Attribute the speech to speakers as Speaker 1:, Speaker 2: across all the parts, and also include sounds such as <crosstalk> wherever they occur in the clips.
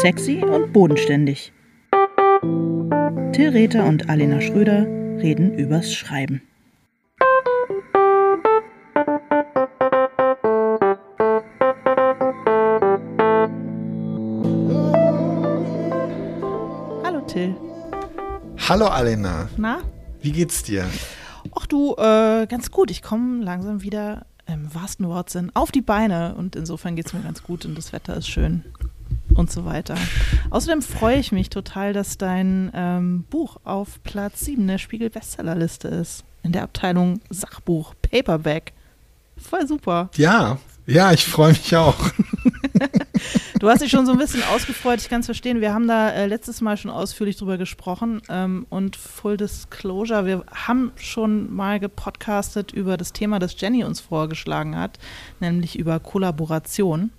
Speaker 1: Sexy und bodenständig. Till Rether und Alena Schröder reden übers Schreiben. Hallo Till.
Speaker 2: Hallo Alena.
Speaker 1: Na?
Speaker 2: Wie geht's dir?
Speaker 1: Ach du, äh, ganz gut. Ich komme langsam wieder im wahrsten Wortsinn auf die Beine und insofern geht es mir ganz gut und das Wetter ist schön und so weiter. Außerdem freue ich mich total, dass dein ähm, Buch auf Platz 7 der Spiegel-Bestsellerliste ist. In der Abteilung Sachbuch, Paperback. Voll super.
Speaker 2: Ja, ja, ich freue mich auch. <laughs>
Speaker 1: Du hast dich schon so ein bisschen ausgefreut, ich kann es verstehen. Wir haben da äh, letztes Mal schon ausführlich drüber gesprochen ähm, und Full Disclosure, wir haben schon mal gepodcastet über das Thema, das Jenny uns vorgeschlagen hat, nämlich über Kollaboration.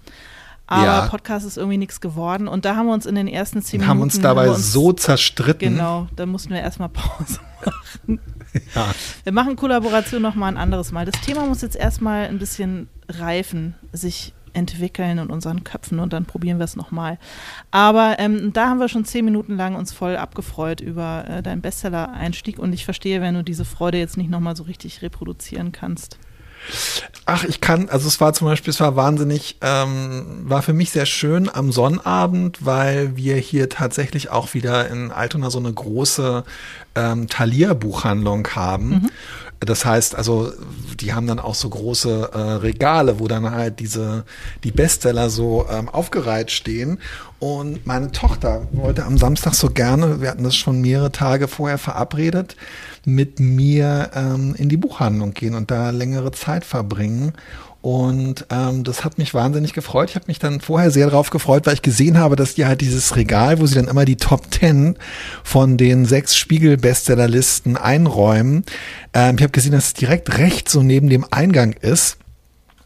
Speaker 1: Aber
Speaker 2: Ja.
Speaker 1: Podcast ist irgendwie nichts geworden und da haben wir uns in den ersten zehn
Speaker 2: Wir
Speaker 1: Minuten
Speaker 2: haben uns dabei
Speaker 1: wir uns-
Speaker 2: so zerstritten.
Speaker 1: Genau, da mussten wir erstmal Pause machen. <laughs>
Speaker 2: Ja.
Speaker 1: Wir machen Kollaboration noch mal ein anderes Mal. Das Thema muss jetzt erstmal ein bisschen reifen, sich entwickeln in unseren Köpfen und dann probieren wir es nochmal. Aber ähm, da haben wir schon zehn Minuten lang uns voll abgefreut über äh, deinen Bestseller-Einstieg und ich verstehe, wenn du diese Freude jetzt nicht nochmal so richtig reproduzieren kannst.
Speaker 2: Ach, ich kann, also es war zum Beispiel, es war wahnsinnig, ähm, war für mich sehr schön am Sonnabend, weil wir hier tatsächlich auch wieder in Altona so eine große ähm, Thalia-Buchhandlung haben. Das heißt, also die haben dann auch so große äh, Regale, wo dann halt diese die Bestseller so ähm, aufgereiht stehen. Und meine Tochter wollte am Samstag so gerne, wir hatten das schon mehrere Tage vorher verabredet, mit mir ähm, in die Buchhandlung gehen und da längere Zeit verbringen. Und ähm, das hat mich wahnsinnig gefreut. Ich habe mich dann vorher sehr darauf gefreut, weil ich gesehen habe, dass die halt dieses Regal, wo sie dann immer die Top Ten von den sechs Spiegel-Bestsellerlisten einräumen. Ähm, ich habe gesehen, dass es direkt rechts so neben dem Eingang ist.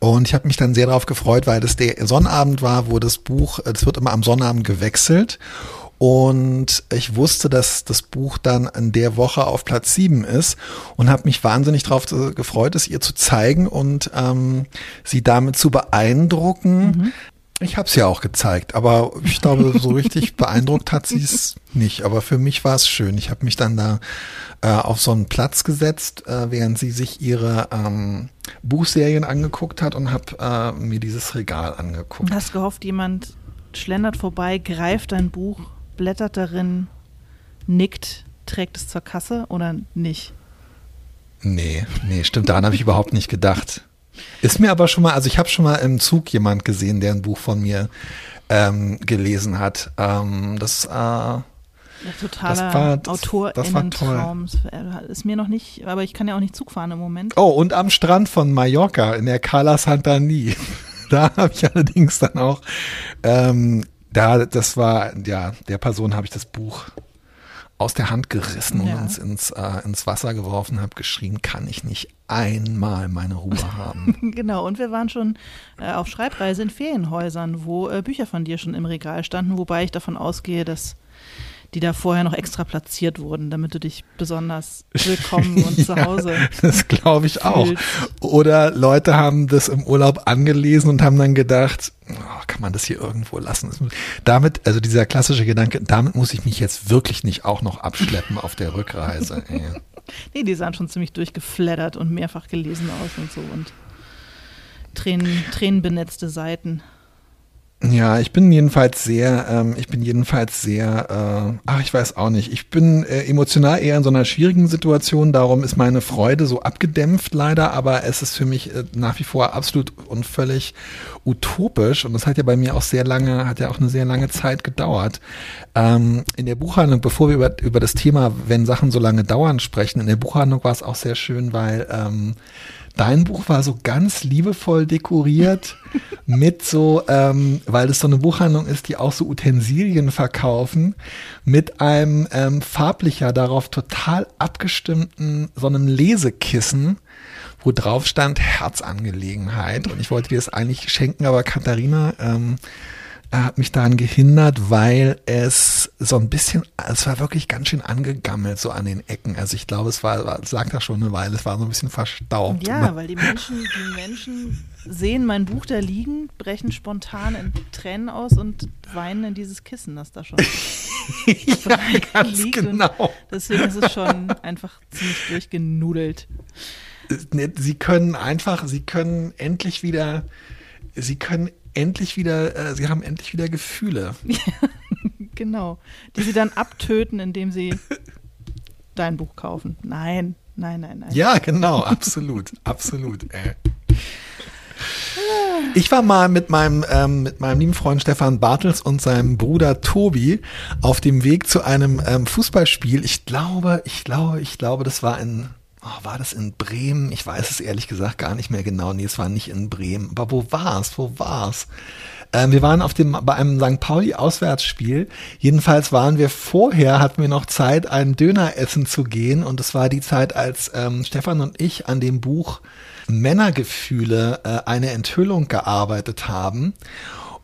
Speaker 2: Und ich habe mich dann sehr darauf gefreut, weil das der Sonnabend war, wo das Buch, es wird immer am Sonnabend gewechselt. Und ich wusste, dass das Buch dann in der Woche auf Platz sieben ist und habe mich wahnsinnig darauf gefreut, es ihr zu zeigen und ähm, sie damit zu beeindrucken. Ich habe es ja auch gezeigt, aber ich glaube, so richtig <laughs> beeindruckt hat sie es nicht. Aber für mich war es schön. Ich habe mich dann da äh, auf so einen Platz gesetzt, äh, während sie sich ihre ähm, Buchserien angeguckt hat und habe äh, mir dieses Regal angeguckt.
Speaker 1: Und hast gehofft, jemand schlendert vorbei, greift dein Buch, blättert darin, nickt, trägt es zur Kasse oder nicht?
Speaker 2: Nee, nee, stimmt, daran habe ich überhaupt nicht gedacht. Ist mir aber schon mal, also ich habe schon mal im Zug jemand gesehen, der ein Buch von mir ähm, gelesen hat. Ähm, das, äh,
Speaker 1: Ja, totaler
Speaker 2: Das war- das-
Speaker 1: AutorInnen-Traum. Ist mir noch nicht, aber ich kann ja auch nicht Zug fahren im Moment.
Speaker 2: oh, und am Strand von Mallorca in der Cala Santani. <laughs> Da habe ich allerdings dann auch, ähm, da, das war, ja, der Person habe ich das Buch aus der Hand gerissen
Speaker 1: Ja.
Speaker 2: und ins, ins, äh, ins Wasser geworfen, habe geschrien, kann ich nicht einmal meine Ruhe <laughs> haben.
Speaker 1: Genau, und wir waren schon äh, auf Schreibreise in Ferienhäusern, wo äh, Bücher von dir schon im Regal standen, wobei ich davon ausgehe, dass die da vorher noch extra platziert wurden, damit du dich besonders willkommen <laughs> und zu Hause.
Speaker 2: Das glaube ich auch.
Speaker 1: fühlst.
Speaker 2: Oder Leute haben das im Urlaub angelesen und haben dann gedacht, oh, kann man das hier irgendwo lassen? Damit, also dieser klassische Gedanke, damit muss ich mich jetzt wirklich nicht auch noch abschleppen auf der Rückreise. Ey. <laughs>
Speaker 1: Nee, die sahen schon ziemlich durchgeflattert und mehrfach gelesen aus und so und Tränen, tränenbenetzte Seiten.
Speaker 2: Ja, ich bin jedenfalls sehr, ähm, ich bin jedenfalls sehr, äh, ach, ich weiß auch nicht. Ich bin äh, emotional eher in so einer schwierigen Situation, darum ist meine Freude so abgedämpft leider, aber es ist für mich äh, nach wie vor absolut und völlig utopisch und das hat ja bei mir auch sehr lange, hat ja auch eine sehr lange Zeit gedauert. Ähm, in der Buchhandlung, bevor wir über, über das Thema, wenn Sachen so lange dauern, sprechen, in der Buchhandlung war es auch sehr schön, weil ähm, Dein Buch war so ganz liebevoll dekoriert <laughs> mit so, ähm, weil es so eine Buchhandlung ist, die auch so Utensilien verkaufen, mit einem ähm, farblicher darauf total abgestimmten so einem Lesekissen, wo drauf stand Herzangelegenheit. Und ich wollte dir das eigentlich schenken, aber Katharina ähm, hat mich daran gehindert, weil es so ein bisschen, es war wirklich ganz schön angegammelt so an den Ecken. Also ich glaube, es war, es lag da schon eine Weile, es war so ein bisschen verstaubt.
Speaker 1: Ja, weil die Menschen, die Menschen sehen mein Buch da liegen, brechen spontan in Tränen aus und weinen in dieses Kissen, das da schon <laughs>
Speaker 2: ja, ganz
Speaker 1: liegt.
Speaker 2: genau.
Speaker 1: Deswegen ist es schon einfach ziemlich durchgenudelt.
Speaker 2: Sie können einfach, sie können endlich wieder, sie können endlich wieder, äh, sie haben endlich wieder Gefühle. <laughs>
Speaker 1: genau. Die sie dann abtöten, indem sie dein Buch kaufen. Nein, nein, nein, nein.
Speaker 2: Ja, genau, absolut, absolut. Äh. <laughs> Ich war mal mit meinem, ähm, mit meinem lieben Freund Stefan Bartels und seinem Bruder Tobi auf dem Weg zu einem ähm, Fußballspiel. Ich glaube, ich glaube, ich glaube, das war in, oh, war das in Bremen? Ich weiß es ehrlich gesagt gar nicht mehr genau. Nee, es war nicht in Bremen. Aber wo war's? Wo war's? Ähm, wir waren auf dem, bei einem St. Pauli Auswärtsspiel. Jedenfalls waren wir vorher, hatten wir noch Zeit, einen Döner essen zu gehen. Und es war die Zeit, als ähm, Stefan und ich an dem Buch Männergefühle äh, eine Enthüllung gearbeitet haben.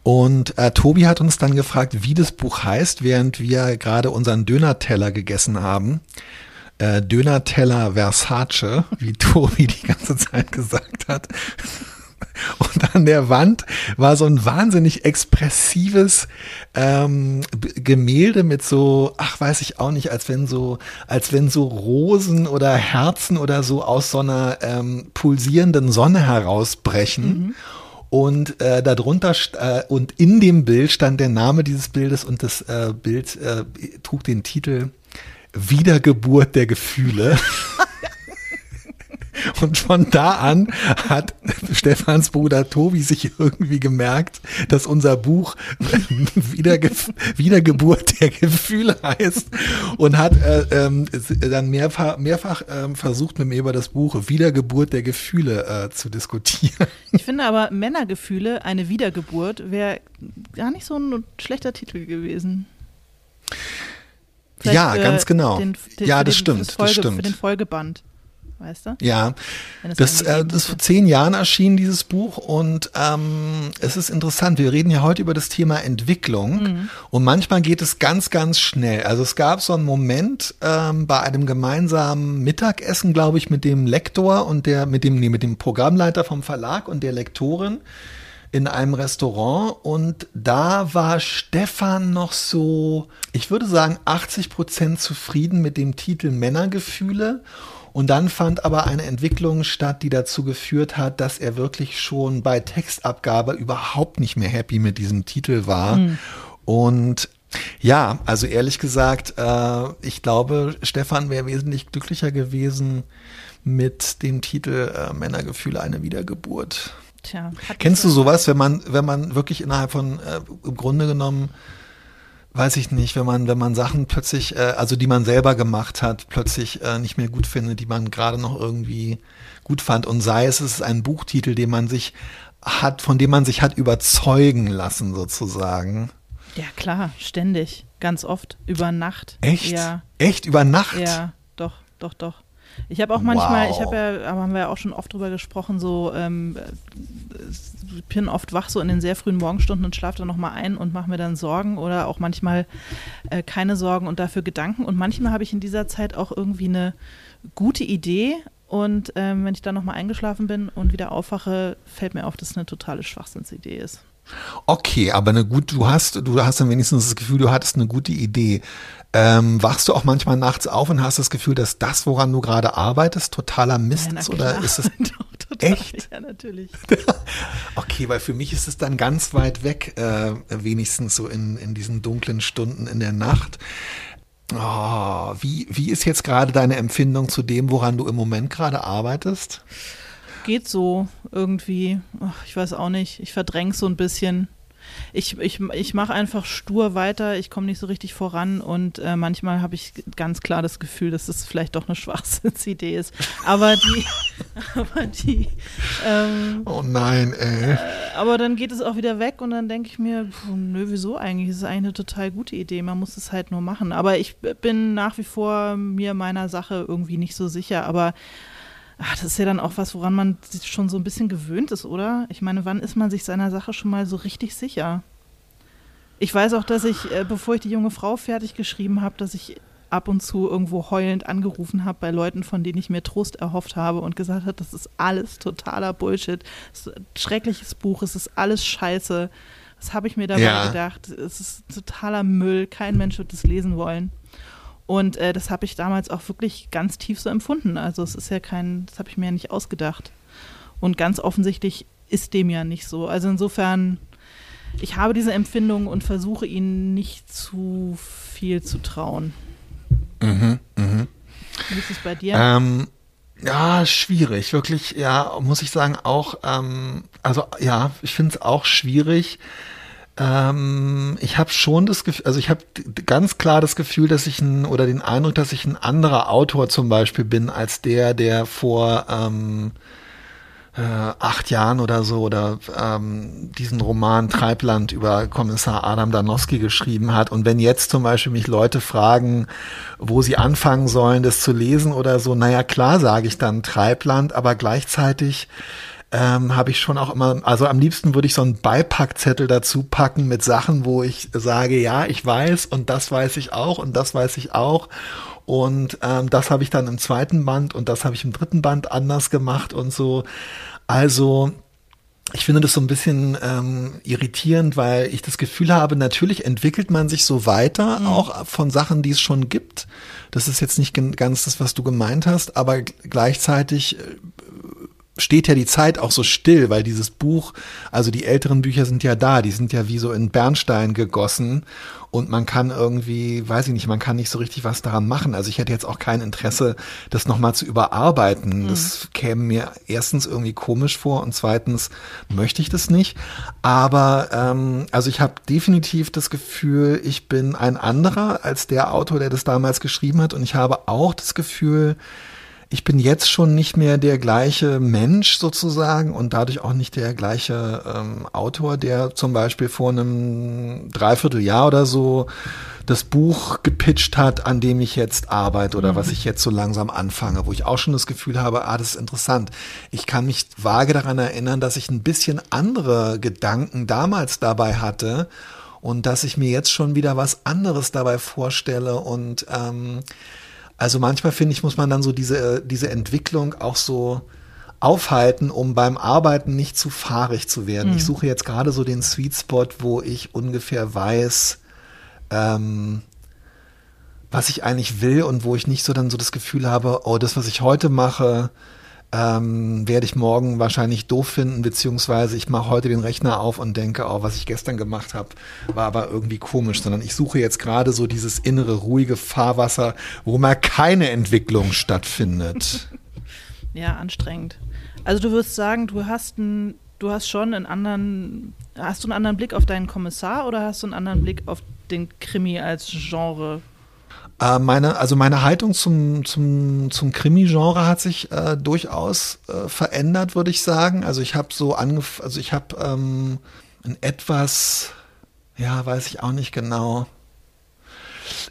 Speaker 2: Und äh, Tobi hat uns dann gefragt, wie das Buch heißt, während wir gerade unseren Dönerteller gegessen haben. Äh, Dönerteller Versace, wie Tobi die ganze Zeit gesagt hat. Und an der Wand war so ein wahnsinnig expressives ähm, Gemälde mit so, ach weiß ich auch nicht, als wenn so, als wenn so Rosen oder Herzen oder so aus so einer ähm, pulsierenden Sonne herausbrechen. Mhm. Und äh, darunter äh, und in dem Bild stand der Name dieses Bildes und das äh, Bild äh, trug den Titel Wiedergeburt der Gefühle. <laughs> Und von da an hat Stefans Bruder Tobi sich irgendwie gemerkt, dass unser Buch <laughs> Wiederge Wiedergeburt der Gefühle heißt und hat äh, ähm, dann mehrfach, mehrfach ähm, versucht, mit mir über das Buch Wiedergeburt der Gefühle äh, zu diskutieren.
Speaker 1: Ich finde aber Männergefühle, eine Wiedergeburt, wäre gar nicht so ein schlechter Titel gewesen.
Speaker 2: Vielleicht ja, ganz genau. Den, den, ja, das den, stimmt.
Speaker 1: Folge,
Speaker 2: das stimmt.
Speaker 1: Für den Folgeband weißt du?
Speaker 2: Ja, das, äh, das ist vor zehn Jahren erschienen, dieses Buch. Und ähm, es ist interessant, wir reden ja heute über das Thema Entwicklung. Mhm. Und manchmal geht es ganz, ganz schnell. Also es gab so einen Moment ähm, bei einem gemeinsamen Mittagessen, glaube ich, mit dem Lektor und der, mit dem, nee, mit dem Programmleiter vom Verlag und der Lektorin in einem Restaurant und da war Stefan noch so, ich würde sagen, 80 Prozent zufrieden mit dem Titel Männergefühle und dann fand aber eine Entwicklung statt, die dazu geführt hat, dass er wirklich schon bei Textabgabe überhaupt nicht mehr happy mit diesem Titel war. Mhm. Und ja, also ehrlich gesagt, äh, ich glaube, Stefan wäre wesentlich glücklicher gewesen mit dem Titel äh, Männergefühle eine Wiedergeburt. Tja, Kennst du sowas, wenn man, wenn man wirklich innerhalb von äh, im Grunde genommen weiß ich nicht, wenn man, wenn man Sachen plötzlich, äh, also die man selber gemacht hat, plötzlich äh, nicht mehr gut findet, die man gerade noch irgendwie gut fand. Und sei es, es ist ein Buchtitel, den man sich hat, von dem man sich hat überzeugen lassen, sozusagen.
Speaker 1: Ja, klar, ständig, ganz oft, über Nacht.
Speaker 2: Echt?
Speaker 1: Ja.
Speaker 2: Echt über Nacht?
Speaker 1: Ja, doch, doch, doch. Ich habe auch manchmal, wow. ich habe ja, aber haben wir ja auch schon oft drüber gesprochen, so ähm, ich bin oft wach so in den sehr frühen Morgenstunden und schlafe dann nochmal ein und mache mir dann Sorgen oder auch manchmal äh, keine Sorgen und dafür Gedanken. Und manchmal habe ich in dieser Zeit auch irgendwie eine gute Idee und ähm, wenn ich dann nochmal eingeschlafen bin und wieder aufwache, fällt mir auf, dass es eine totale Schwachsinnsidee ist.
Speaker 2: Okay, aber eine gut, du hast, du hast dann wenigstens das Gefühl, du hattest eine gute Idee. Ähm, wachst du auch manchmal nachts auf und hast das Gefühl, dass das, woran du gerade arbeitest, totaler Mist ja, ist? Oder ist es <laughs> echt?
Speaker 1: Ja, natürlich. <laughs>
Speaker 2: okay, weil für mich ist es dann ganz weit weg, äh, wenigstens so in, in diesen dunklen Stunden in der Nacht. Oh, wie, wie ist jetzt gerade deine Empfindung zu dem, woran du im Moment gerade arbeitest?
Speaker 1: Geht so irgendwie. Ach, ich weiß auch nicht. Ich verdränge so ein bisschen ich, ich, ich mache einfach stur weiter, ich komme nicht so richtig voran und äh, manchmal habe ich ganz klar das Gefühl, dass es vielleicht doch eine <laughs> Schwachsinnsidee ist. Aber die, <laughs> aber die ähm,
Speaker 2: Oh nein, ey.
Speaker 1: Äh, aber dann geht es auch wieder weg und dann denke ich mir, pf, nö, wieso eigentlich? Das ist eigentlich eine total gute Idee, man muss es halt nur machen. Aber ich bin nach wie vor mir meiner Sache irgendwie nicht so sicher, aber Ach, das ist ja dann auch was, woran man sich schon so ein bisschen gewöhnt ist, oder? Ich meine, wann ist man sich seiner Sache schon mal so richtig sicher? Ich weiß auch, dass ich, äh, bevor ich die junge Frau fertig geschrieben habe, dass ich ab und zu irgendwo heulend angerufen habe bei Leuten, von denen ich mir Trost erhofft habe und gesagt habe, das ist alles totaler Bullshit. Es ist ein schreckliches Buch, es ist alles scheiße. Das habe ich mir dabei ja. gedacht. Es ist totaler Müll, kein Mensch wird es lesen wollen. Und äh, das habe ich damals auch wirklich ganz tief so empfunden. Also es ist ja kein, das habe ich mir ja nicht ausgedacht. Und ganz offensichtlich ist dem ja nicht so. Also insofern, ich habe diese Empfindung und versuche ihnen nicht zu viel zu trauen.
Speaker 2: Mhm, mhm.
Speaker 1: Wie ist es bei dir?
Speaker 2: Ähm, ja, schwierig, wirklich, ja, muss ich sagen, auch, ähm, also ja, ich finde es auch schwierig. Ähm, ich habe schon das Gefühl, also ich habe ganz klar das Gefühl, dass ich ein, oder den Eindruck, dass ich ein anderer Autor zum Beispiel bin, als der, der vor ähm, äh, acht Jahren oder so oder ähm, diesen Roman Treibland über Kommissar Adam Danowski geschrieben hat. Und wenn jetzt zum Beispiel mich Leute fragen, wo sie anfangen sollen, das zu lesen oder so, naja, klar sage ich dann Treibland, aber gleichzeitig ähm, habe ich schon auch immer, also am liebsten würde ich so einen Beipackzettel dazu packen mit Sachen, wo ich sage, ja, ich weiß und das weiß ich auch und das weiß ich auch. Und ähm, das habe ich dann im zweiten Band und das habe ich im dritten Band anders gemacht und so. Also ich finde das so ein bisschen ähm, irritierend, weil ich das Gefühl habe, natürlich entwickelt man sich so weiter, mhm. auch von Sachen, die es schon gibt. Das ist jetzt nicht ganz das, was du gemeint hast, aber gleichzeitig äh, steht ja die Zeit auch so still, weil dieses Buch, also die älteren Bücher sind ja da, die sind ja wie so in Bernstein gegossen und man kann irgendwie, weiß ich nicht, man kann nicht so richtig was daran machen. Also ich hätte jetzt auch kein Interesse, das nochmal zu überarbeiten. Mhm. Das käme mir erstens irgendwie komisch vor und zweitens möchte ich das nicht. Aber ähm, also ich habe definitiv das Gefühl, ich bin ein anderer als der Autor, der das damals geschrieben hat und ich habe auch das Gefühl, ich bin jetzt schon nicht mehr der gleiche Mensch sozusagen und dadurch auch nicht der gleiche ähm, Autor, der zum Beispiel vor einem Dreivierteljahr oder so das Buch gepitcht hat, an dem ich jetzt arbeite oder mhm. was ich jetzt so langsam anfange, wo ich auch schon das Gefühl habe, ah, das ist interessant. Ich kann mich vage daran erinnern, dass ich ein bisschen andere Gedanken damals dabei hatte und dass ich mir jetzt schon wieder was anderes dabei vorstelle und ähm, also manchmal finde ich, muss man dann so diese, diese Entwicklung auch so aufhalten, um beim Arbeiten nicht zu fahrig zu werden. Mhm. Ich suche jetzt gerade so den Sweet Spot, wo ich ungefähr weiß, ähm, was ich eigentlich will und wo ich nicht so dann so das Gefühl habe, oh, das, was ich heute mache, ähm, werde ich morgen wahrscheinlich doof finden, beziehungsweise ich mache heute den Rechner auf und denke, oh, was ich gestern gemacht habe, war aber irgendwie komisch, sondern ich suche jetzt gerade so dieses innere, ruhige Fahrwasser, wo mal keine Entwicklung stattfindet. <laughs>
Speaker 1: Ja, anstrengend. Also du würdest sagen, du hast ein, du hast schon einen anderen, hast du einen anderen Blick auf deinen Kommissar oder hast du einen anderen Blick auf den Krimi als Genre?
Speaker 2: Äh, meine, also meine Haltung zum, zum, zum Krimi-Genre hat sich äh, durchaus äh, verändert, würde ich sagen. Also ich habe so angefangen, also ich habe ähm, ein etwas, ja, weiß ich auch nicht genau,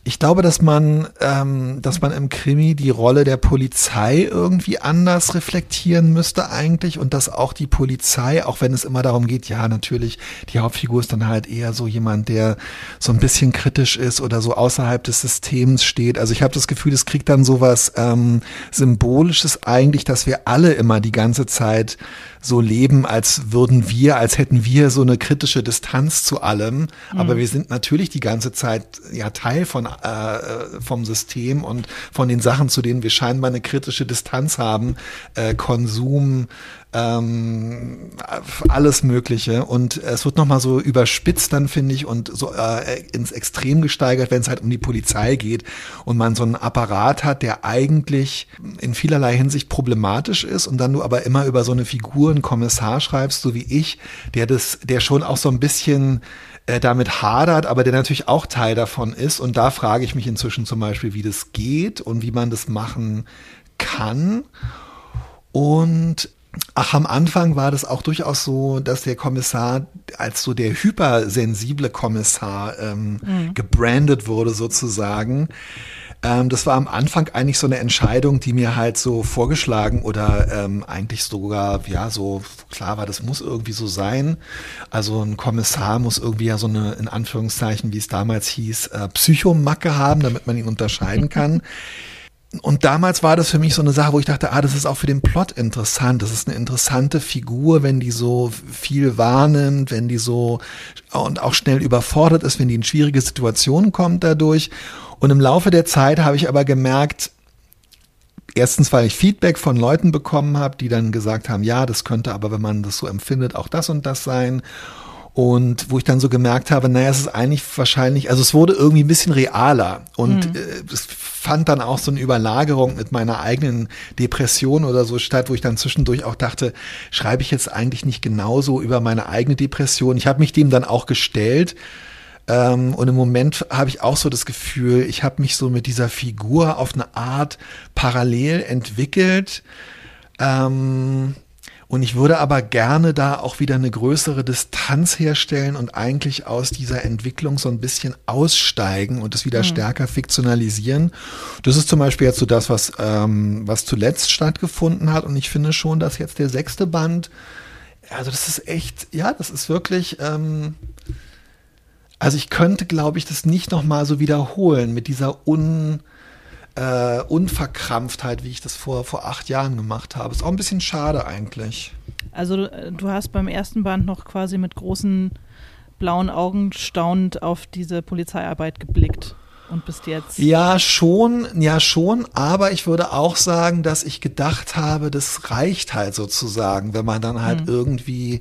Speaker 2: ich glaube, dass man, ähm, dass man im Krimi die Rolle der Polizei irgendwie anders reflektieren müsste eigentlich und dass auch die Polizei, auch wenn es immer darum geht, ja, natürlich, die Hauptfigur ist dann halt eher so jemand, der so ein bisschen kritisch ist oder so außerhalb des Systems steht. Also ich habe das Gefühl, es kriegt dann sowas ähm, Symbolisches eigentlich, dass wir alle immer die ganze Zeit so leben, als würden wir, als hätten wir so eine kritische Distanz zu allem. Mhm. Aber wir sind natürlich die ganze Zeit ja Teil von äh, vom System und von den Sachen, zu denen wir scheinbar eine kritische Distanz haben, äh, Konsum, ähm, alles Mögliche. Und es wird nochmal so überspitzt dann, finde ich, und so äh, ins Extrem gesteigert, wenn es halt um die Polizei geht und man so einen Apparat hat, der eigentlich in vielerlei Hinsicht problematisch ist und dann du aber immer über so eine Figur, einen Kommissar schreibst, so wie ich, der das, der schon auch so ein bisschen äh, damit hadert, aber der natürlich auch Teil davon ist. Und da frage ich mich inzwischen zum Beispiel, wie das geht und wie man das machen kann. Und Ach, am Anfang war das auch durchaus so, dass der Kommissar als so der hypersensible Kommissar ähm, mhm. gebrandet wurde sozusagen. Ähm, das war am Anfang eigentlich so eine Entscheidung, die mir halt so vorgeschlagen oder ähm, eigentlich sogar, ja, so klar war, das muss irgendwie so sein. Also ein Kommissar muss irgendwie ja so eine, in Anführungszeichen, wie es damals hieß, äh, Psychomacke haben, damit man ihn unterscheiden <laughs> kann. Und damals war das für mich so eine Sache, wo ich dachte, ah, das ist auch für den Plot interessant. Das ist eine interessante Figur, wenn die so viel wahrnimmt, wenn die so und auch schnell überfordert ist, wenn die in schwierige Situationen kommt dadurch. Und im Laufe der Zeit habe ich aber gemerkt, erstens, weil ich Feedback von Leuten bekommen habe, die dann gesagt haben, ja, das könnte aber, wenn man das so empfindet, auch das und das sein. Und wo ich dann so gemerkt habe, naja, es ist eigentlich wahrscheinlich, also es wurde irgendwie ein bisschen realer und mhm. es fand dann auch so eine Überlagerung mit meiner eigenen Depression oder so statt, wo ich dann zwischendurch auch dachte, schreibe ich jetzt eigentlich nicht genauso über meine eigene Depression. Ich habe mich dem dann auch gestellt. Ähm, und im Moment habe ich auch so das Gefühl, ich habe mich so mit dieser Figur auf eine Art parallel entwickelt. Ähm, und ich würde aber gerne da auch wieder eine größere Distanz herstellen und eigentlich aus dieser Entwicklung so ein bisschen aussteigen und es wieder mhm. stärker fiktionalisieren. Das ist zum Beispiel jetzt so das, was, ähm, was zuletzt stattgefunden hat. Und ich finde schon, dass jetzt der sechste Band, also das ist echt, ja, das ist wirklich, ähm, also ich könnte, glaube ich, das nicht nochmal so wiederholen mit dieser un, äh, Unverkrampftheit, wie ich das vor, vor acht Jahren gemacht habe. Ist auch ein bisschen schade eigentlich.
Speaker 1: Also äh, du hast beim ersten Band noch quasi mit großen blauen Augen staunend auf diese Polizeiarbeit geblickt und bist jetzt.
Speaker 2: Ja, schon, ja, schon, aber ich würde auch sagen, dass ich gedacht habe, das reicht halt sozusagen, wenn man dann halt mhm. irgendwie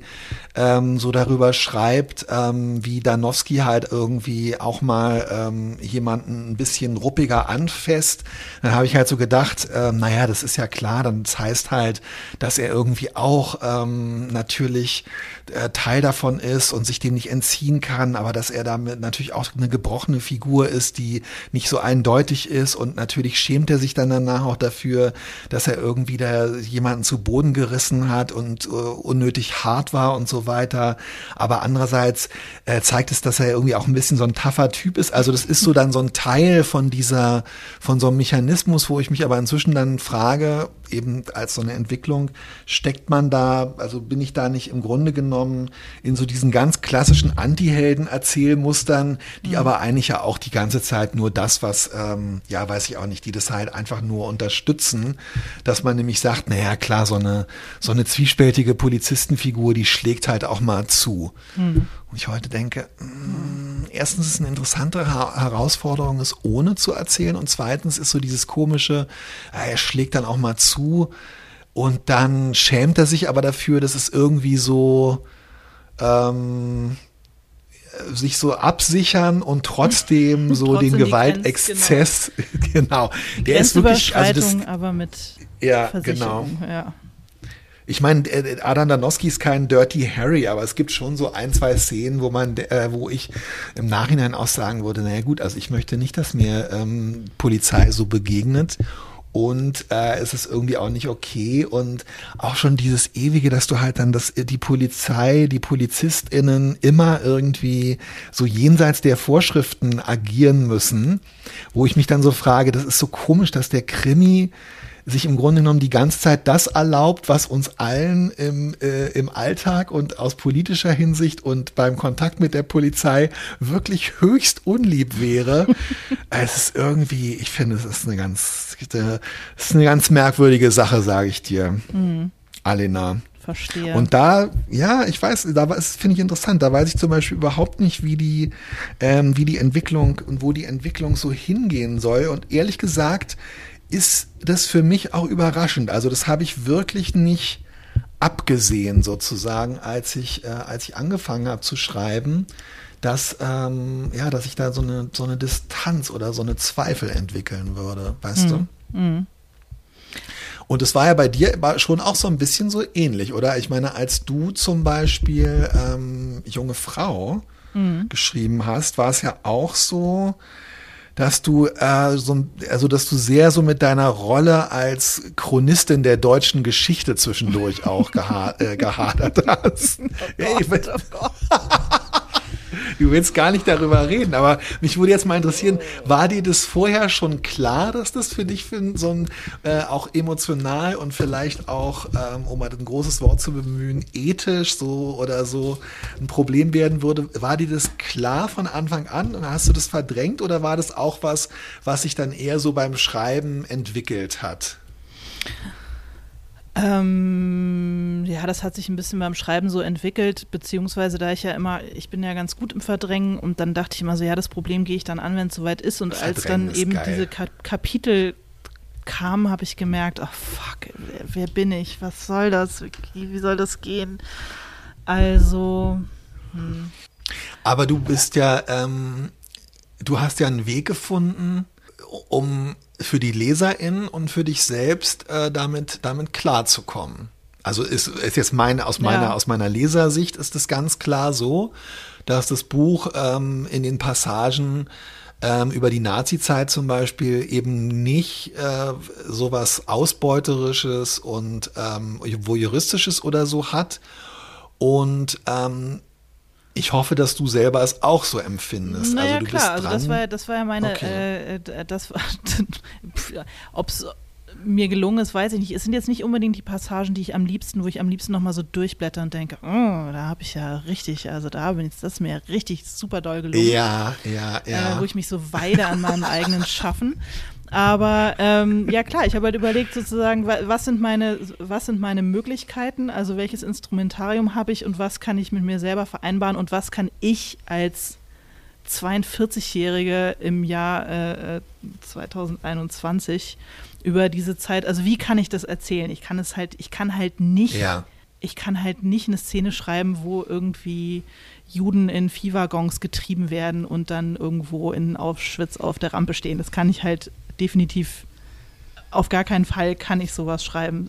Speaker 2: ähm, so darüber schreibt, ähm, wie Danowski halt irgendwie auch mal ähm, jemanden ein bisschen ruppiger anfasst. Dann habe ich halt so gedacht, ähm, naja, das ist ja klar, dann das heißt halt, dass er irgendwie auch ähm, natürlich äh, Teil davon ist und sich dem nicht entziehen kann, aber dass er damit natürlich auch eine gebrochene Figur ist, die nicht so eindeutig ist und natürlich schämt er sich dann danach auch dafür, dass er irgendwie da jemanden zu Boden gerissen hat und uh, unnötig hart war und so weiter. Aber andererseits äh, zeigt es, dass er irgendwie auch ein bisschen so ein tougher Typ ist. Also das ist so dann so ein Teil von dieser, von so einem Mechanismus, wo ich mich aber inzwischen dann frage, eben als so eine Entwicklung, steckt man da, also bin ich da nicht im Grunde genommen in so diesen ganz klassischen Anti-Helden-Erzählmustern, die mhm. aber eigentlich ja auch die ganze Zeit nur das, was, ähm, ja, weiß ich auch nicht, die das halt einfach nur unterstützen, dass man nämlich sagt, naja, klar, so eine, so eine zwiespältige Polizistenfigur, die schlägt halt auch mal zu. Mhm. Und ich heute denke, mh, mm, erstens ist es eine interessante Herausforderung, es ohne zu erzählen. Und zweitens ist so dieses komische, er schlägt dann auch mal zu. Und dann schämt er sich aber dafür, dass es irgendwie so, ähm, sich so absichern und trotzdem <laughs> so trotzdem den Gewaltexzess, <laughs> genau. genau.
Speaker 1: Der ist wirklich, also das, aber mit
Speaker 2: ja, genau. Ja. Ich meine, äh, Adam Danowski ist kein Dirty Harry, aber es gibt schon so ein, zwei Szenen, wo man, äh, wo ich im Nachhinein auch sagen würde, naja gut, also ich möchte nicht, dass mir ähm, Polizei so begegnet und äh, es ist irgendwie auch nicht okay. Und auch schon dieses ewige, dass du halt dann das die Polizei, die Polizistinnen immer irgendwie so jenseits der Vorschriften agieren müssen, wo ich mich dann so frage, das ist so komisch, dass der Krimi sich im Grunde genommen die ganze Zeit das erlaubt, was uns allen im, äh, im Alltag und aus politischer Hinsicht und beim Kontakt mit der Polizei wirklich höchst unlieb wäre. <laughs> es ist irgendwie, ich finde, es ist eine ganz, es ist eine ganz merkwürdige Sache, sage ich dir, mhm. Alena.
Speaker 1: Verstehe.
Speaker 2: Und da, ja, ich weiß, da finde ich interessant. Da weiß ich zum Beispiel überhaupt nicht, wie die, ähm, wie die Entwicklung und wo die Entwicklung so hingehen soll. Und ehrlich gesagt, ist das für mich auch überraschend. Also das habe ich wirklich nicht abgesehen sozusagen, als ich, äh, als ich angefangen habe zu schreiben, dass, ähm, ja, dass ich da so eine, so eine Distanz oder so eine Zweifel entwickeln würde, weißt mhm. du? Mhm. Und es war ja bei dir schon auch so ein bisschen so ähnlich, oder? Ich meine, als du zum Beispiel ähm, junge Frau mhm. geschrieben hast, war es ja auch so, dass du äh, so, also dass du sehr so mit deiner Rolle als Chronistin der deutschen Geschichte zwischendurch auch geha äh, gehadert hast. <laughs> Oh Gott, oh Gott. Du willst gar nicht darüber reden, aber mich würde jetzt mal interessieren, war dir das vorher schon klar, dass das für dich für so ein äh, auch emotional und vielleicht auch, ähm, um mal ein großes Wort zu bemühen, ethisch so oder so ein Problem werden würde? War dir das klar von Anfang an und hast du das verdrängt oder war das auch was, was sich dann eher so beim Schreiben entwickelt hat?
Speaker 1: Ähm, ja, das hat sich ein bisschen beim Schreiben so entwickelt, beziehungsweise da ich ja immer, ich bin ja ganz gut im Verdrängen und dann dachte ich immer so, ja, das Problem gehe ich dann an, wenn es soweit ist. Und Verdrängen als dann eben geil. diese Ka Kapitel kamen, habe ich gemerkt, oh fuck, wer, wer, bin ich? Was soll das? Wie, wie soll das gehen? Also. Hm.
Speaker 2: Aber du bist ja, ähm, du hast ja einen Weg gefunden, um für die LeserInnen und für dich selbst äh, damit, damit klarzukommen. Also ist, ist jetzt meine, aus meiner, ja. aus meiner Lesersicht ist es ganz klar so, dass das Buch ähm, in den Passagen ähm, über die Nazi-Zeit zum Beispiel eben nicht äh, sowas Ausbeuterisches und ähm, voyeuristisches oder so hat. Und ähm, ich hoffe, dass du selber es auch so empfindest.
Speaker 1: Naja,
Speaker 2: also du
Speaker 1: klar, also das war, das war ja meine, okay. äh, äh das war, <laughs> ob es mir gelungen ist, weiß ich nicht. Es sind jetzt nicht unbedingt die Passagen, die ich am liebsten, wo ich am liebsten nochmal so durchblätter und denke, oh, da habe ich ja richtig, also da bin ich, das ist mir richtig super doll gelungen.
Speaker 2: Ja, ja, ja.
Speaker 1: Äh, wo ich mich so weide an meinem eigenen Schaffen. Aber ähm, ja klar, ich habe halt überlegt sozusagen, was sind meine, was sind meine Möglichkeiten, also welches Instrumentarium habe ich und was kann ich mit mir selber vereinbaren und was kann ich als 42-Jährige im Jahr äh, 2021 über diese Zeit, also wie kann ich das erzählen? Ich kann es halt, ich kann halt nicht, ja. ich kann halt nicht eine Szene schreiben, wo irgendwie Juden in Viehwaggons getrieben werden und dann irgendwo in Auschwitz auf der Rampe stehen. Das kann ich halt definitiv auf gar keinen Fall kann ich sowas schreiben.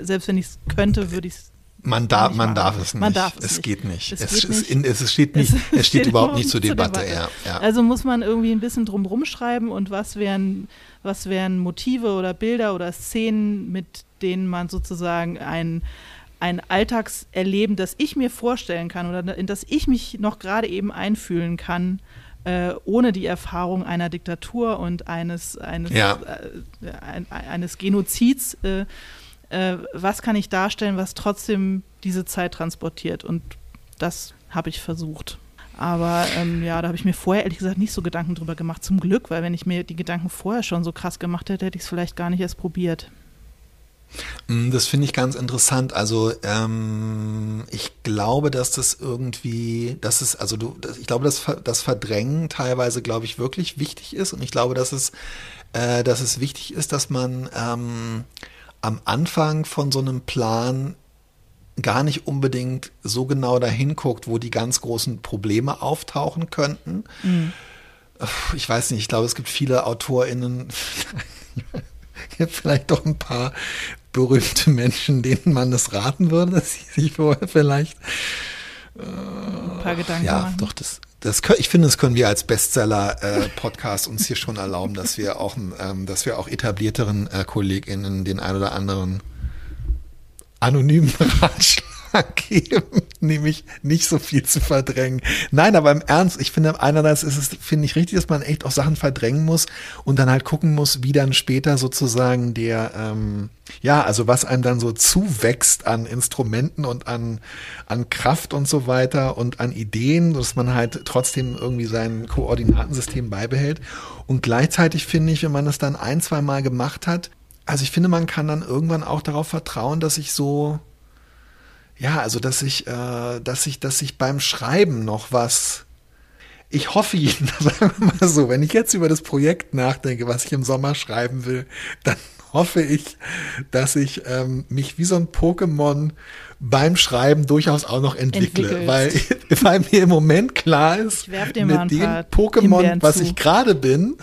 Speaker 1: Selbst wenn ich es könnte, würde ich es
Speaker 2: man darf, man darf es nicht. Man darf es, es nicht. geht nicht. Es, es, geht nicht. In, es steht nicht. Es, es steht, überhaupt nicht zur Debatte. Debatte. Ja, ja.
Speaker 1: Also muss man irgendwie ein bisschen drum rumschreiben und was wären, was wären Motive oder Bilder oder Szenen, mit denen man sozusagen ein, ein Alltagserleben, das ich mir vorstellen kann oder in das ich mich noch gerade eben einfühlen kann, äh, ohne die Erfahrung einer Diktatur und eines, eines, ja. äh, ein, eines Genozids, äh, äh, was kann ich darstellen, was trotzdem diese Zeit transportiert. Und das habe ich versucht. Aber ähm, ja, da habe ich mir vorher ehrlich gesagt nicht so Gedanken drüber gemacht, zum Glück, weil wenn ich mir die Gedanken vorher schon so krass gemacht hätte, hätte ich es vielleicht gar nicht erst probiert.
Speaker 2: Mm, das finde ich ganz interessant. Also ähm, ich glaube, dass das irgendwie, dass es, also du, ich glaube, dass das Verdrängen teilweise, glaube ich, wirklich wichtig ist. Und ich glaube, dass es, äh, dass es wichtig ist, dass man ähm, am Anfang von so einem Plan gar nicht unbedingt so genau dahin guckt, wo die ganz großen Probleme auftauchen könnten. Mhm. Ich weiß nicht, ich glaube, es gibt viele AutorInnen, <laughs> vielleicht doch ein paar berühmte Menschen, denen man das raten würde, <laughs> dass sie sich vorher vielleicht
Speaker 1: äh, ein paar Gedanken
Speaker 2: ja,
Speaker 1: machen.
Speaker 2: doch, das, das ich finde, das können wir als Bestseller-Podcast äh, uns hier schon erlauben, dass wir auch, ähm, dass wir auch etablierteren äh, KollegInnen den ein oder anderen anonymen <laughs> Ratschlag geben, <laughs> nämlich nicht so viel zu verdrängen. Nein, aber im Ernst, ich finde, einerseits ist es, finde ich richtig, dass man echt auch Sachen verdrängen muss und dann halt gucken muss, wie dann später sozusagen der, ähm, ja, also was einem dann so zuwächst an Instrumenten und an, an Kraft und so weiter und an Ideen, dass man halt trotzdem irgendwie sein Koordinatensystem beibehält. Und gleichzeitig finde ich, wenn man das dann ein, zwei Mal gemacht hat, also ich finde, man kann dann irgendwann auch darauf vertrauen, dass ich so, ja, also dass ich, äh, dass ich, dass ich beim Schreiben noch was. Ich hoffe jeden, <laughs> sagen wir mal so, wenn ich jetzt über das Projekt nachdenke, was ich im Sommer schreiben will, dann <laughs> hoffe ich, dass ich ähm, mich wie so ein Pokémon beim Schreiben durchaus auch noch entwickle, weil, <laughs> weil mir im Moment klar ist, mit dem Pokémon, was ich gerade bin,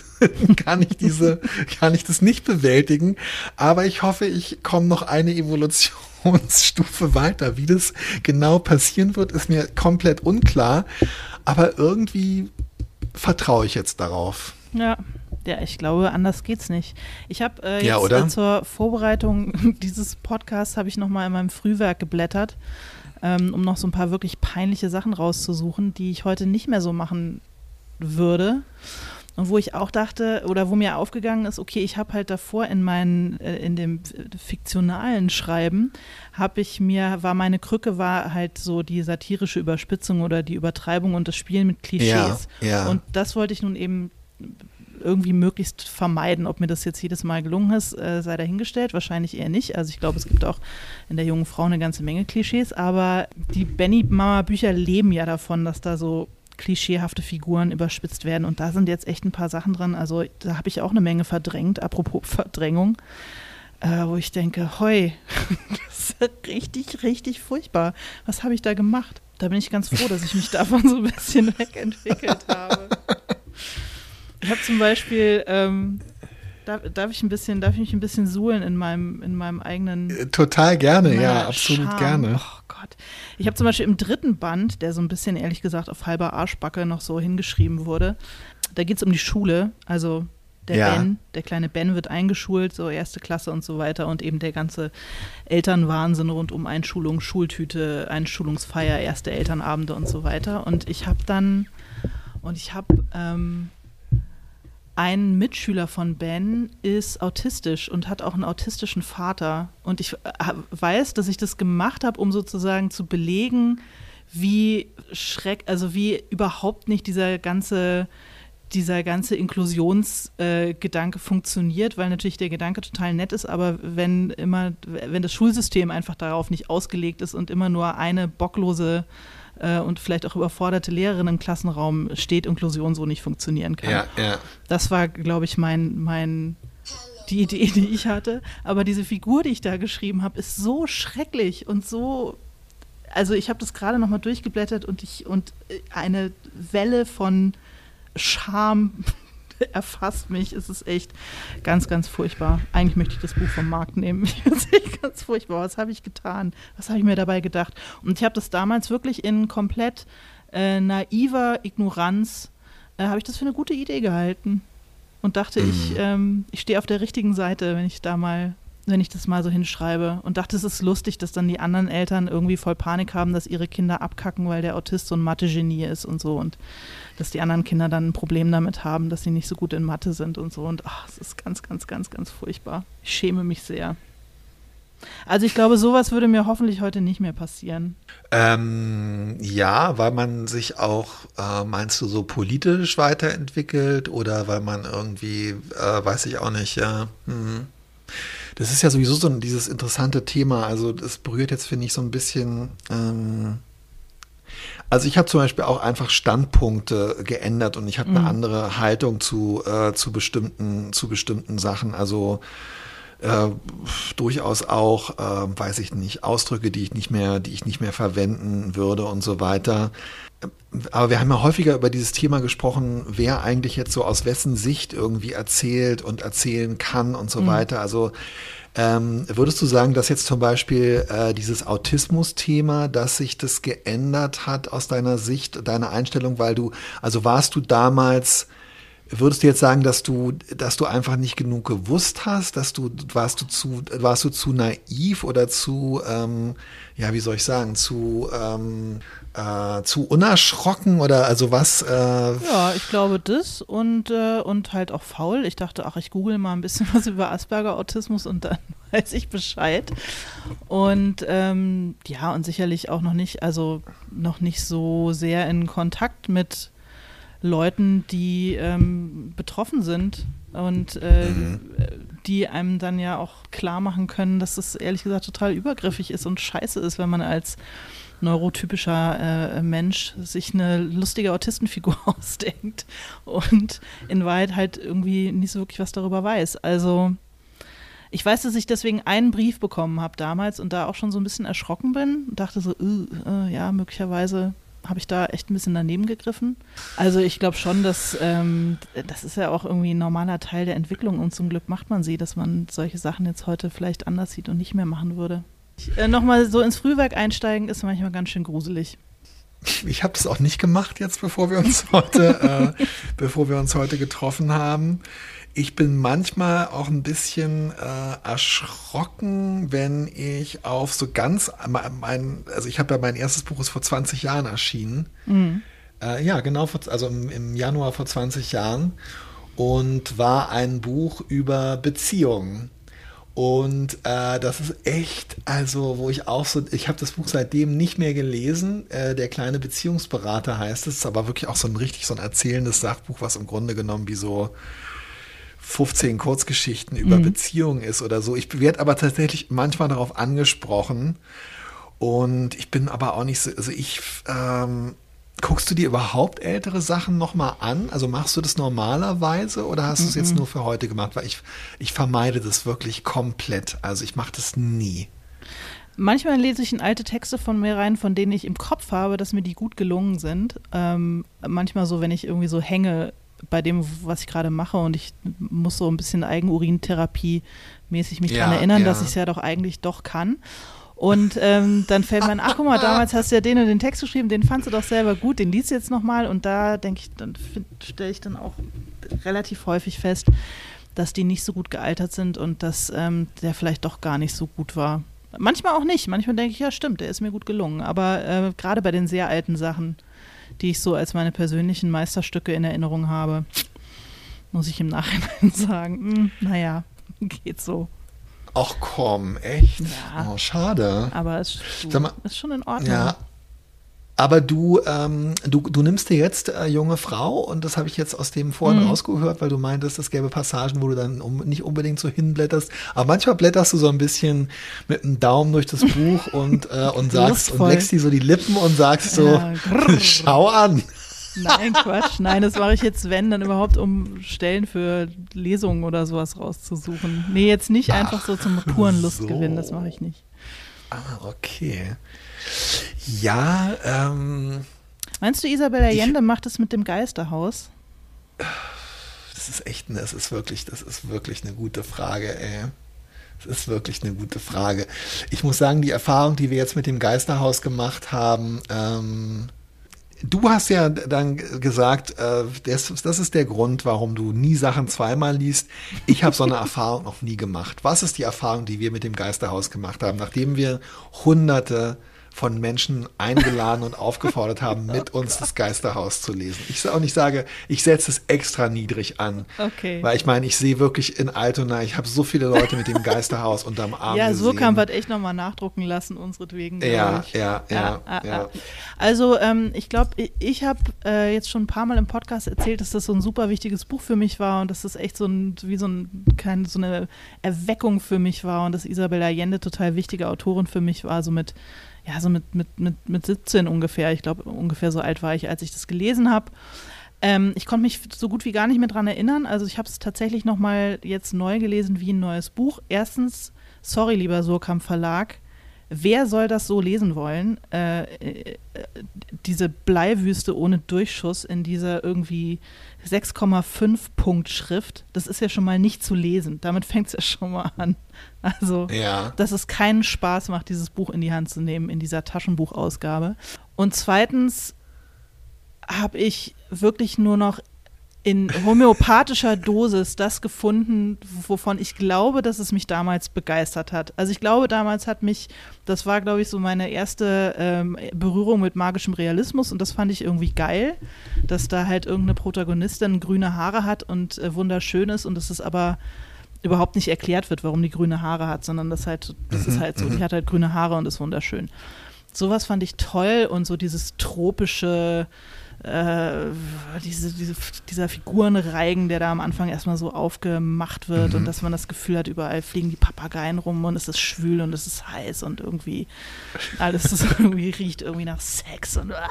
Speaker 2: kann ich diese, kann ich das nicht bewältigen. Aber ich hoffe, ich komme noch eine Evolutionsstufe weiter. Wie das genau passieren wird, ist mir komplett unklar. Aber irgendwie vertraue ich jetzt darauf.
Speaker 1: Ja. Ja, ich glaube, anders geht's nicht. Ich habe äh, jetzt ja, äh, zur Vorbereitung <laughs> dieses Podcasts habe ich noch mal in meinem Frühwerk geblättert ähm, um noch so ein paar wirklich peinliche Sachen rauszusuchen, die ich heute nicht mehr so machen würde. Und wo ich auch dachte, oder wo mir aufgegangen ist, okay, ich habe halt davor in meinen, äh, in dem fiktionalen Schreiben, habe ich mir, war meine Krücke war halt so die satirische Überspitzung oder die Übertreibung und das Spielen mit Klischees.
Speaker 2: Ja, ja.
Speaker 1: Und das wollte ich nun eben irgendwie möglichst vermeiden. Ob mir das jetzt jedes Mal gelungen ist, äh, sei dahingestellt. Wahrscheinlich eher nicht. Also ich glaube, es gibt auch in der jungen Frau eine ganze Menge Klischees. Aber die Benny-Mama-Bücher leben ja davon, dass da so klischeehafte Figuren überspitzt werden. Und da sind jetzt echt ein paar Sachen dran. Also da habe ich auch eine Menge verdrängt, apropos Verdrängung, äh, wo ich denke, hoi, <laughs> das ist richtig, richtig furchtbar. Was habe ich da gemacht? Da bin ich ganz froh, dass ich mich <laughs> davon so ein bisschen wegentwickelt habe. Ich habe zum Beispiel, ähm, darf, darf, ich ein bisschen, darf ich mich ein bisschen suhlen in meinem, in meinem eigenen.
Speaker 2: Äh, total gerne, ja, absolut
Speaker 1: Charme.
Speaker 2: gerne.
Speaker 1: Oh Gott. Ich habe zum Beispiel im dritten Band, der so ein bisschen ehrlich gesagt auf halber Arschbacke noch so hingeschrieben wurde, da geht es um die Schule. Also der
Speaker 2: Ja.
Speaker 1: Ben, der kleine Ben wird eingeschult, so erste Klasse und so weiter und eben der ganze Elternwahnsinn rund um Einschulung, Schultüte, Einschulungsfeier, erste Elternabende und so weiter. Und ich habe dann, und ich habe ähm, ein Mitschüler von Ben ist autistisch und hat auch einen autistischen Vater. Und ich äh, weiß, dass ich das gemacht habe, um sozusagen zu belegen, wie schreck, also wie überhaupt nicht dieser ganze, dieser ganze Inklusionsgedanke äh, funktioniert, weil natürlich der Gedanke total nett ist, aber wenn immer, wenn das Schulsystem einfach darauf nicht ausgelegt ist und immer nur eine bocklose äh, und vielleicht auch überforderte Lehrerin im Klassenraum steht, Inklusion so nicht funktionieren kann.
Speaker 2: Ja, ja.
Speaker 1: Das war, glaube ich, mein, mein, die Idee, die ich hatte. Aber diese Figur, die ich da geschrieben habe, ist so schrecklich und so. Also ich habe das gerade noch mal durchgeblättert und ich und eine Welle von Scham <laughs> erfasst mich. Es ist echt ganz, ganz furchtbar. Eigentlich möchte ich das Buch vom Markt nehmen. <laughs> Ich finde es echt ganz furchtbar. Was habe ich getan? Was habe ich mir dabei gedacht? Und ich habe das damals wirklich in komplett äh, naiver Ignoranz, äh, habe ich das für eine gute Idee gehalten. Und dachte, ich, ähm, ich stehe auf der richtigen Seite, wenn ich da mal, wenn ich das mal so hinschreibe. Und dachte, es ist lustig, dass dann die anderen Eltern irgendwie voll Panik haben, dass ihre Kinder abkacken, weil der Autist so ein Mathe-Genie ist und so. Und dass die anderen Kinder dann ein Problem damit haben, dass sie nicht so gut in Mathe sind und so. Und ach, es ist ganz, ganz, ganz, ganz furchtbar. Ich schäme mich sehr. Also ich glaube, sowas würde mir hoffentlich heute nicht mehr passieren.
Speaker 2: Ähm, ja, weil man sich auch, äh, meinst du, so politisch weiterentwickelt oder weil man irgendwie, äh, weiß ich auch nicht, ja. Hm. Das ist ja sowieso so ein, dieses interessante Thema. Also das berührt jetzt, finde ich, so ein bisschen. Ähm, also ich habe zum Beispiel auch einfach Standpunkte geändert und ich habe eine
Speaker 1: Mhm.
Speaker 2: andere Haltung zu, äh, zu bestimmten, zu bestimmten Sachen. Also äh, durchaus auch, äh, weiß ich nicht, Ausdrücke, die ich nicht mehr, die ich nicht mehr verwenden würde und so weiter. Aber wir haben ja häufiger über dieses Thema gesprochen, wer eigentlich jetzt so aus wessen Sicht irgendwie erzählt und erzählen kann und so weiter. Also ähm, würdest du sagen, dass jetzt zum Beispiel äh, dieses Autismus-Thema, dass sich das geändert hat aus deiner Sicht, deiner Einstellung, weil du, also warst du damals Würdest du jetzt sagen, dass du, dass du einfach nicht genug gewusst hast, dass du warst du zu, warst du zu naiv oder zu, ähm, ja, wie soll ich sagen, zu, ähm, äh, zu unerschrocken oder also was? Äh,
Speaker 1: Ja, ich glaube das und, äh, und halt auch faul. Ich dachte, ach, ich google mal ein bisschen <laughs> was über Asperger-Autismus und dann <laughs> weiß ich Bescheid. Und ähm, ja, und sicherlich auch noch nicht, also noch nicht so sehr in Kontakt mit Leuten, die ähm, betroffen sind und äh, die einem dann ja auch klar machen können, dass es ehrlich gesagt total übergriffig ist und scheiße ist, wenn man als neurotypischer äh, Mensch sich eine lustige Autistenfigur <laughs> ausdenkt und in Wahrheit halt irgendwie nicht so wirklich was darüber weiß. Also ich weiß, dass ich deswegen einen Brief bekommen habe damals und da auch schon so ein bisschen erschrocken bin und dachte so, äh, ja, möglicherweise habe ich da echt ein bisschen daneben gegriffen. Also ich glaube schon, dass ähm, das ist ja auch irgendwie ein normaler Teil der Entwicklung und zum Glück macht man sie, dass man solche Sachen jetzt heute vielleicht anders sieht und nicht mehr machen würde. Äh, Nochmal so ins Frühwerk einsteigen ist manchmal ganz schön gruselig.
Speaker 2: ich habe das auch nicht gemacht jetzt, bevor wir uns heute, <laughs> äh, bevor wir uns heute getroffen haben. Ich bin manchmal auch ein bisschen äh, erschrocken, wenn ich auf so ganz mein, also ich habe ja mein erstes Buch ist vor 20 Jahren erschienen. Mhm. Äh, ja, genau, also im, im Januar vor 20 Jahren und war ein Buch über Beziehungen. Und äh, das ist echt, also wo ich auch so, ich habe das Buch seitdem nicht mehr gelesen. Äh, der kleine Beziehungsberater heißt es, ist aber wirklich auch so ein richtig so ein erzählendes Sachbuch, was im Grunde genommen wie so 15 Kurzgeschichten über mhm. Beziehungen ist oder so. Ich werde aber tatsächlich manchmal darauf angesprochen. Und ich bin aber auch nicht so, also ich, ähm, guckst du dir überhaupt ältere Sachen nochmal an? Also machst du das normalerweise oder hast du es jetzt nur für heute gemacht? Weil ich, ich vermeide das wirklich komplett. Also ich mache das nie.
Speaker 1: Manchmal lese ich in alte Texte von mir rein, von denen ich im Kopf habe, dass mir die gut gelungen sind. Ähm, manchmal so, wenn ich irgendwie so hänge bei dem, was ich gerade mache und ich muss so ein bisschen Eigenurintherapie mäßig mich ja, daran erinnern, ja. dass ich es ja doch eigentlich doch kann. Und ähm, dann fällt ein, ach guck mal, damals hast du ja den und den Text geschrieben, den fandst du doch selber gut, den liest du jetzt nochmal und da denke ich, dann stelle ich dann auch relativ häufig fest, dass die nicht so gut gealtert sind und dass ähm, der vielleicht doch gar nicht so gut war. Manchmal auch nicht. Manchmal denke ich, ja stimmt, der ist mir gut gelungen. Aber äh, gerade bei den sehr alten Sachen die ich so als meine persönlichen Meisterstücke in Erinnerung habe, muss ich im Nachhinein <laughs> sagen, hm, naja, geht so.
Speaker 2: Ach komm, echt? Ja. Oh, schade.
Speaker 1: Aber es ist, ist schon in Ordnung.
Speaker 2: Ja, aber du, ähm, du, du nimmst dir jetzt äh, junge Frau und das habe ich jetzt aus dem vorhin mhm. rausgehört, weil du meintest, es gäbe Passagen, wo du dann um, nicht unbedingt so hinblätterst. Aber manchmal blätterst du so ein bisschen mit dem Daumen durch das Buch und, äh, und <laughs> sagst Lustvoll. und leckst dir so die Lippen und sagst so, ja, <laughs> schau an.
Speaker 1: Nein, Quatsch. Nein, das mache ich jetzt, wenn, dann überhaupt, um Stellen für Lesungen oder sowas rauszusuchen. Nee, jetzt nicht Ach, einfach so zum puren Lustgewinn, so. das mache ich nicht.
Speaker 2: Ah, okay. Ja, ähm.
Speaker 1: Meinst du, Isabel Allende ich, macht es mit dem Geisterhaus?
Speaker 2: Das ist echt, das ist wirklich, das ist wirklich eine gute Frage, ey. Das ist wirklich eine gute Frage. Ich muss sagen, die Erfahrung, die wir jetzt mit dem Geisterhaus gemacht haben, ähm, du hast ja dann gesagt, äh, das, das ist der Grund, warum du nie Sachen zweimal liest. Ich habe so eine <laughs> Erfahrung noch nie gemacht. Was ist die Erfahrung, die wir mit dem Geisterhaus gemacht haben, nachdem wir hunderte von Menschen eingeladen und aufgefordert haben, mit uns das Geisterhaus zu lesen. Ich auch nicht sage, ich setze es extra niedrig an. Okay. Weil ich meine, ich sehe wirklich in Altona, ich habe so viele Leute mit dem Geisterhaus unterm Arm
Speaker 1: Ja,
Speaker 2: gesehen.
Speaker 1: Surkamp hat echt nochmal nachdrucken lassen, unseretwegen.
Speaker 2: Ja, ja, ja, ja, ja,
Speaker 1: Also ähm, ich glaube, ich, ich habe äh, jetzt schon ein paar Mal im Podcast erzählt, dass das so ein super wichtiges Buch für mich war und dass das echt so ein, wie so, ein, kein, so eine Erweckung für mich war und dass Isabel Allende total wichtige Autorin für mich war, so mit ja, so mit, mit, mit, mit 17 ungefähr. Ich glaube, ungefähr so alt war ich, als ich das gelesen habe. Ähm, ich konnte mich so gut wie gar nicht mehr dran erinnern. Also ich habe es tatsächlich nochmal jetzt neu gelesen wie ein neues Buch. Erstens, sorry, lieber Surkamp Verlag, wer soll das so lesen wollen? Äh, äh, diese Bleiwüste ohne Durchschuss in dieser irgendwie 6,5 Punkt Schrift, das ist ja schon mal nicht zu lesen. Damit fängt es ja schon mal an. Also, ja. dass es keinen Spaß macht, dieses Buch in die Hand zu nehmen in dieser Taschenbuchausgabe. Und zweitens habe ich wirklich nur noch in homöopathischer Dosis das gefunden, wovon ich glaube, dass es mich damals begeistert hat. Also ich glaube, damals hat mich, das war, glaube ich, so meine erste ähm, Berührung mit magischem Realismus und das fand ich irgendwie geil, dass da halt irgendeine Protagonistin grüne Haare hat und äh, wunderschön ist und dass es aber überhaupt nicht erklärt wird, warum die grüne Haare hat, sondern das halt, das ist mhm, halt so, die mhm. hat halt grüne Haare und ist wunderschön. Sowas fand ich toll und so dieses tropische, äh, diese, diese, dieser Figurenreigen, der da am Anfang erstmal so aufgemacht wird mhm. und dass man das Gefühl hat, überall fliegen die Papageien rum und es ist schwül und es ist heiß und irgendwie alles <laughs> irgendwie riecht irgendwie nach Sex und ah,